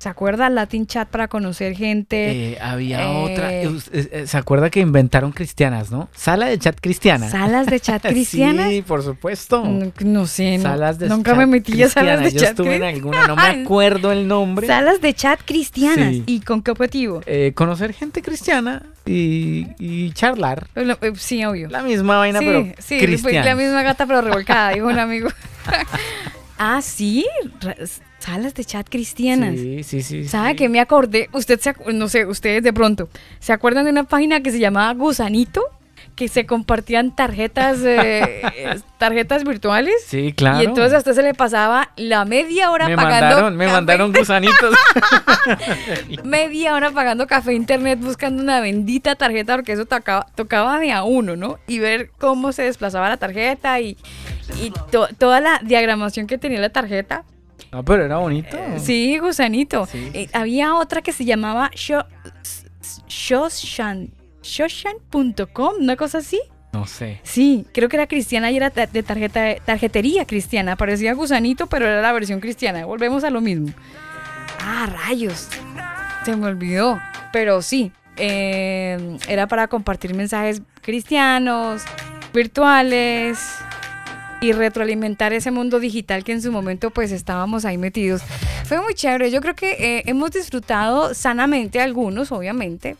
¿Se acuerda? Latin Chat para conocer gente. Eh, había eh, otra. eh, eh, ¿Se acuerda que inventaron cristianas, no? Sala de chat cristiana. ¿Salas de chat cristianas? sí, por supuesto. No, no sé. Salas de nunca chat me metí a salas cristiana. de Yo chat estuve en alguna, no me acuerdo el nombre. Salas de chat cristianas. Sí. ¿Y con qué objetivo? Eh, conocer gente cristiana y, y charlar. Lo- Sí, obvio. La misma vaina, sí, pero sí, cristiana. la misma gata pero revolcada, dijo un amigo. ah, sí, salas de chat cristianas. Sí, sí, sí. ¿Sabe sí. que me acordé? Usted se no sé, ustedes de pronto, ¿se acuerdan de una página que se llamaba Gusanito? Que se compartían tarjetas, eh, tarjetas virtuales. Sí, claro. Y entonces a usted se le pasaba la media hora me pagando. mandaron, me café- mandaron gusanitos. media hora pagando café internet buscando una bendita tarjeta porque eso tocaba, tocaba de a uno, ¿no? Y ver cómo se desplazaba la tarjeta y, y to- toda la diagramación que tenía la tarjeta. No, pero era bonito. Eh, Sí, gusanito. Sí, Eh, había otra que se llamaba Sho- Shoshan. Shoshan.com, una cosa así. No sé. Sí, creo que era cristiana y era de tarjeta, tarjetería cristiana. Parecía gusanito, pero era la versión cristiana. Volvemos a lo mismo. Ah, rayos. Se me olvidó. Pero sí, eh, era para compartir mensajes cristianos, virtuales y retroalimentar ese mundo digital que en su momento pues estábamos ahí metidos. Fue muy chévere. Yo creo que eh, hemos disfrutado sanamente algunos, obviamente.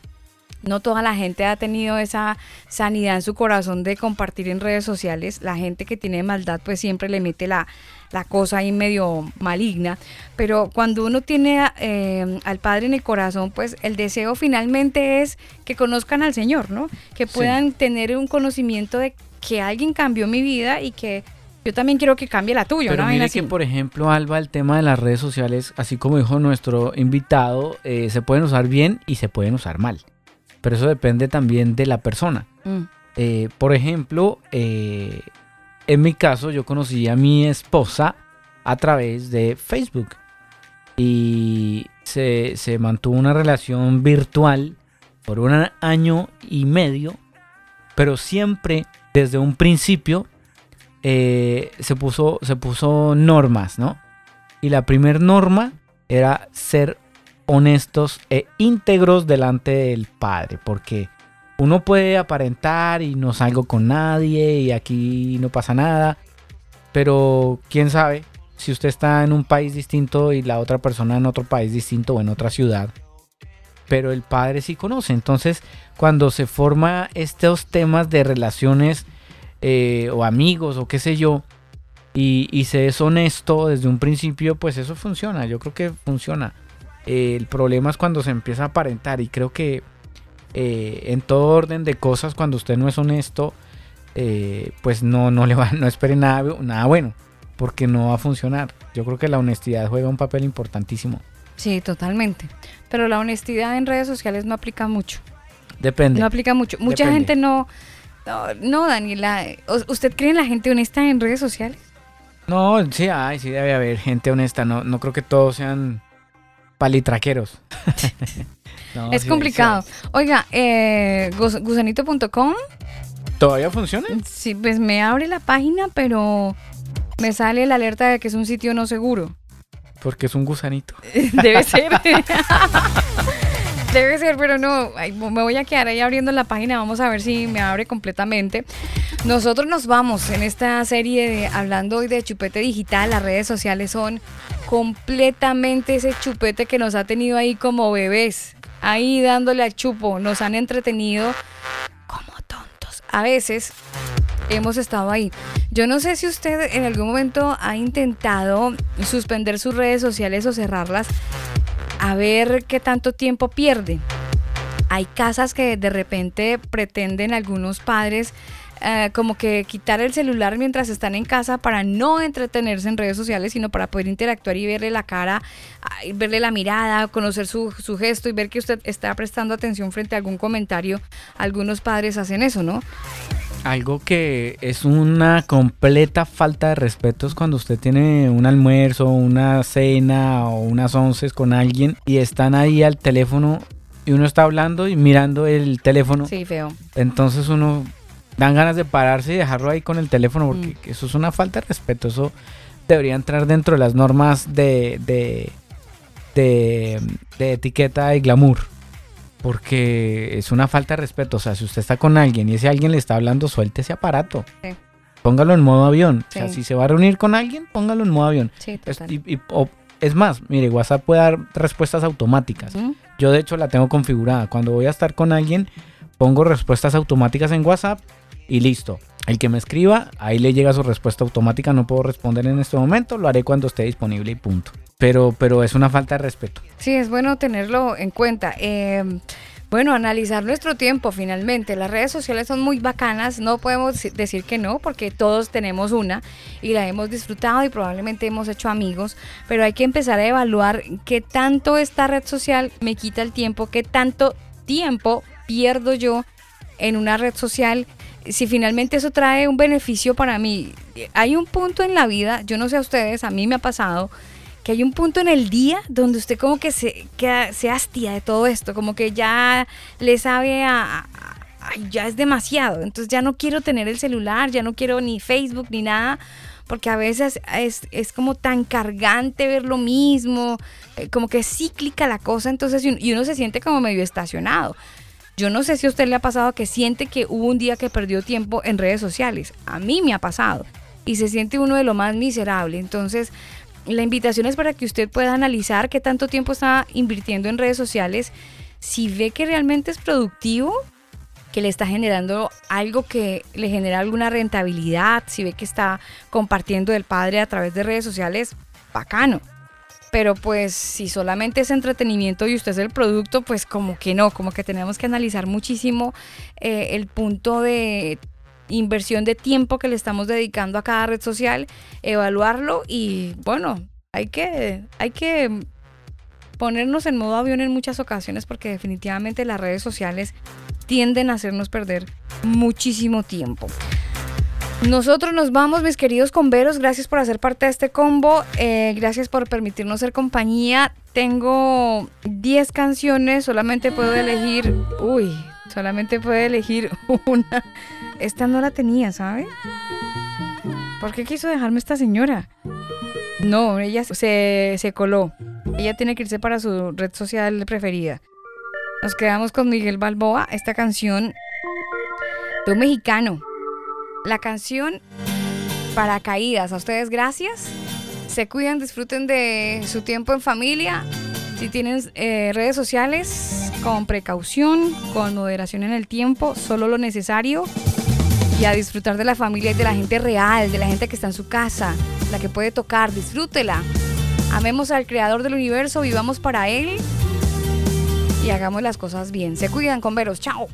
No toda la gente ha tenido esa sanidad en su corazón de compartir en redes sociales. La gente que tiene maldad pues siempre le mete la, la cosa ahí medio maligna. Pero cuando uno tiene eh, al Padre en el corazón, pues el deseo finalmente es que conozcan al Señor, ¿no? Que Sí. puedan tener un conocimiento de que alguien cambió mi vida y que yo también quiero que cambie la tuya. Pero vaina mire que, así. por ejemplo, Alba, el tema de las redes sociales, así como dijo nuestro invitado, eh, se pueden usar bien y se pueden usar mal. Pero eso depende también de la persona. Mm. Eh, por ejemplo, eh, en mi caso, yo conocí a mi esposa a través de Facebook. y se, se mantuvo una relación virtual por un año y medio, pero siempre desde un principio eh, se, puso, se puso normas, ¿no? Y la primera norma era ser honestos e íntegros delante del Padre, porque uno puede aparentar y no salgo con nadie y aquí no pasa nada, pero quién sabe si usted está en un país distinto y la otra persona en otro país distinto o en otra ciudad. Pero el padre sí conoce. Entonces, cuando se forma estos temas de relaciones eh, o amigos o qué sé yo, y, se es honesto desde un principio, pues eso funciona. Yo creo que funciona. Eh, el problema es cuando se empieza a aparentar y creo que eh, en todo orden de cosas, cuando usted no es honesto, pues no, no le va, no espere nada, nada bueno, porque no va a funcionar. Yo creo que la honestidad juega un papel importantísimo. Sí, totalmente. Pero la honestidad en redes sociales no aplica mucho. Depende. No aplica mucho. Mucha Depende. gente no, no. No, Daniela. ¿o- ¿Usted cree en la gente honesta en redes sociales? No, sí, ay, sí debe haber gente honesta. No, no creo que todos sean palitraqueros. No, es sí, complicado. Oiga, eh, gus- gusanito.com. ¿Todavía funciona? sí, pues me abre la página, pero me sale la alerta de que es un sitio no seguro. Porque es un gusanito. Debe ser. Debe ser, pero no, me voy a quedar ahí abriendo la página, vamos a ver si me abre completamente. Nosotros nos vamos en esta serie de, hablando hoy de chupete digital, las redes sociales son completamente ese chupete que nos ha tenido ahí como bebés, ahí dándole al chupo, nos han entretenido como tontos. A veces hemos estado ahí. Yo no sé si usted en algún momento ha intentado suspender sus redes sociales o cerrarlas a ver qué tanto tiempo pierde. Hay casas que de repente pretenden algunos padres eh, como que quitar el celular mientras están en casa para no entretenerse en redes sociales, sino para poder interactuar y verle la cara, verle la mirada, conocer su, su gesto y ver que usted está prestando atención frente a algún comentario. Algunos padres hacen eso, ¿no? Algo que es una completa falta de respeto es cuando usted tiene un almuerzo, una cena o unas onces con alguien y están ahí al teléfono y uno está hablando y mirando el teléfono. Sí, feo. Entonces uno dan ganas de pararse y dejarlo ahí con el teléfono porque eso es una falta de respeto. Eso debería entrar dentro de las normas de, de, de, de etiqueta y glamour. Porque es una falta de respeto. O sea, si usted está con alguien y ese alguien le está hablando, suelte ese aparato. Sí. Póngalo en modo avión. O sea, si se va a reunir con alguien, póngalo en modo avión. Sí, Es, total. y- y- o- es más, mire, WhatsApp puede dar respuestas automáticas. Yo de hecho la tengo configurada. Cuando voy a estar con alguien, pongo respuestas automáticas en WhatsApp y listo. El que me escriba, ahí le llega su respuesta automática. No puedo responder en este momento, lo haré cuando esté disponible y punto. Pero, pero es una falta de respeto. Sí, es bueno tenerlo en cuenta. Eh, bueno, analizar nuestro tiempo finalmente. Las redes sociales son muy bacanas, no podemos deci- decir que no, porque todos tenemos una y la hemos disfrutado y probablemente hemos hecho amigos, pero hay que empezar a evaluar qué tanto esta red social me quita el tiempo, qué tanto tiempo pierdo yo en una red social, si finalmente eso trae un beneficio para mí. Hay un punto en la vida, yo no sé a ustedes, a mí me ha pasado, que hay un punto en el día donde usted como que se, se hastia de todo esto, como que ya le sabe a... ya es demasiado, entonces ya no quiero tener el celular, ya no quiero ni Facebook ni nada, porque a veces es, es como tan cargante ver lo mismo, eh, como que es cíclica la cosa, entonces y uno se siente como medio estacionado. Yo no sé si a usted le ha pasado que siente que hubo un día que perdió tiempo en redes sociales. A mí me ha pasado. Y se siente uno de lo más miserable. Entonces, la invitación es para que usted pueda analizar qué tanto tiempo está invirtiendo en redes sociales. Si ve que realmente es productivo, que le está generando algo que le genera alguna rentabilidad, si ve que está compartiendo el padre a través de redes sociales, bacano. Pero pues si solamente es entretenimiento y usted es el producto, pues como que no, como que tenemos que analizar muchísimo eh, el punto de inversión de tiempo que le estamos dedicando a cada red social, evaluarlo y bueno, hay que, hay que ponernos en modo avión en muchas ocasiones porque definitivamente las redes sociales tienden a hacernos perder muchísimo tiempo. Nosotros nos vamos, mis queridos comberos. Gracias por hacer parte de este combo. eh, gracias por permitirnos ser compañía. Tengo 10 canciones. Solamente puedo elegir. Uy, solamente puedo elegir una. Esta no la tenía, ¿sabe? ¿Por qué quiso dejarme esta señora? No, ella se, se coló. Ella tiene que irse para su red social preferida. Nos quedamos con Miguel Balboa. Esta canción de un mexicano. La canción Paracaídas. A ustedes gracias. Se cuidan, disfruten de su tiempo en familia. Si tienen eh, redes sociales, con precaución, con moderación en el tiempo, solo lo necesario. Y a disfrutar de la familia y de la gente real, de la gente que está en su casa, la que puede tocar, disfrútela. Amemos al creador del universo, vivamos para él y hagamos las cosas bien. Se cuidan con veros. Chao.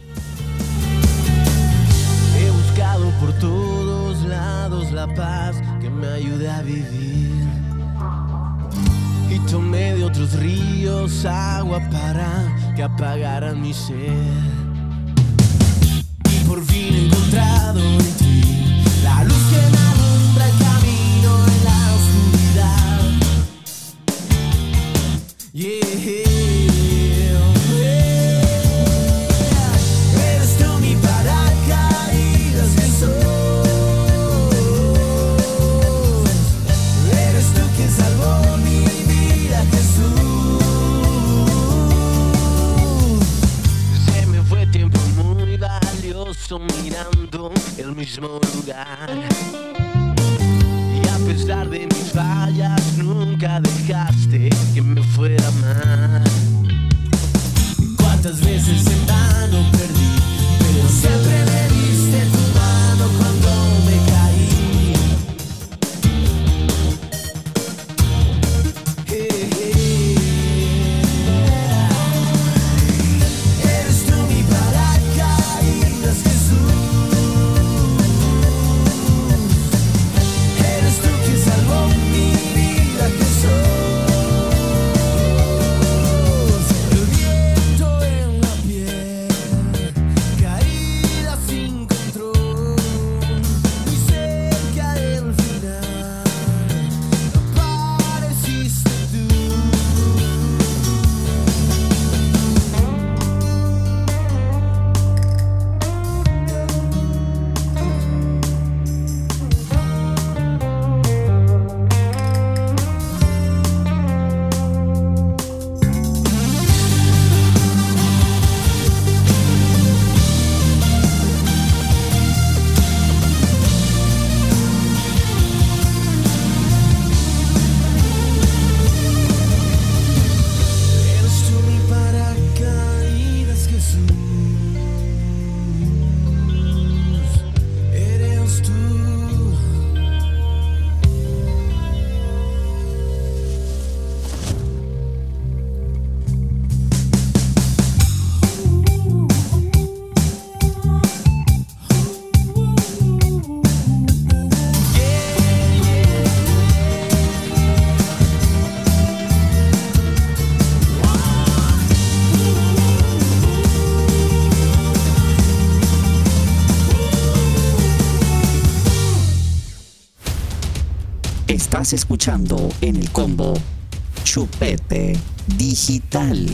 Paz que me ayude a vivir. Y tomé de otros ríos agua para que apagaran mi sed. Y por fin he encontrado en ti la luz que me alumbra el camino en la oscuridad. Yeah. Y a pesar de mis fallas, nunca dejaste Estás escuchando en el combo Chupete Digital.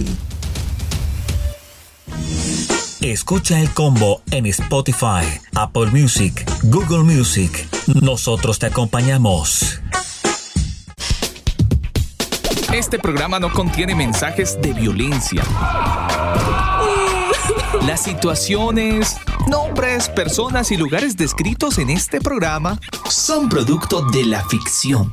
Escucha el combo en Spotify, Apple Music, Google Music. Nosotros te acompañamos. Este programa no contiene mensajes de violencia. Las situaciones, nombres, personas y lugares descritos en este programa son producto de la ficción.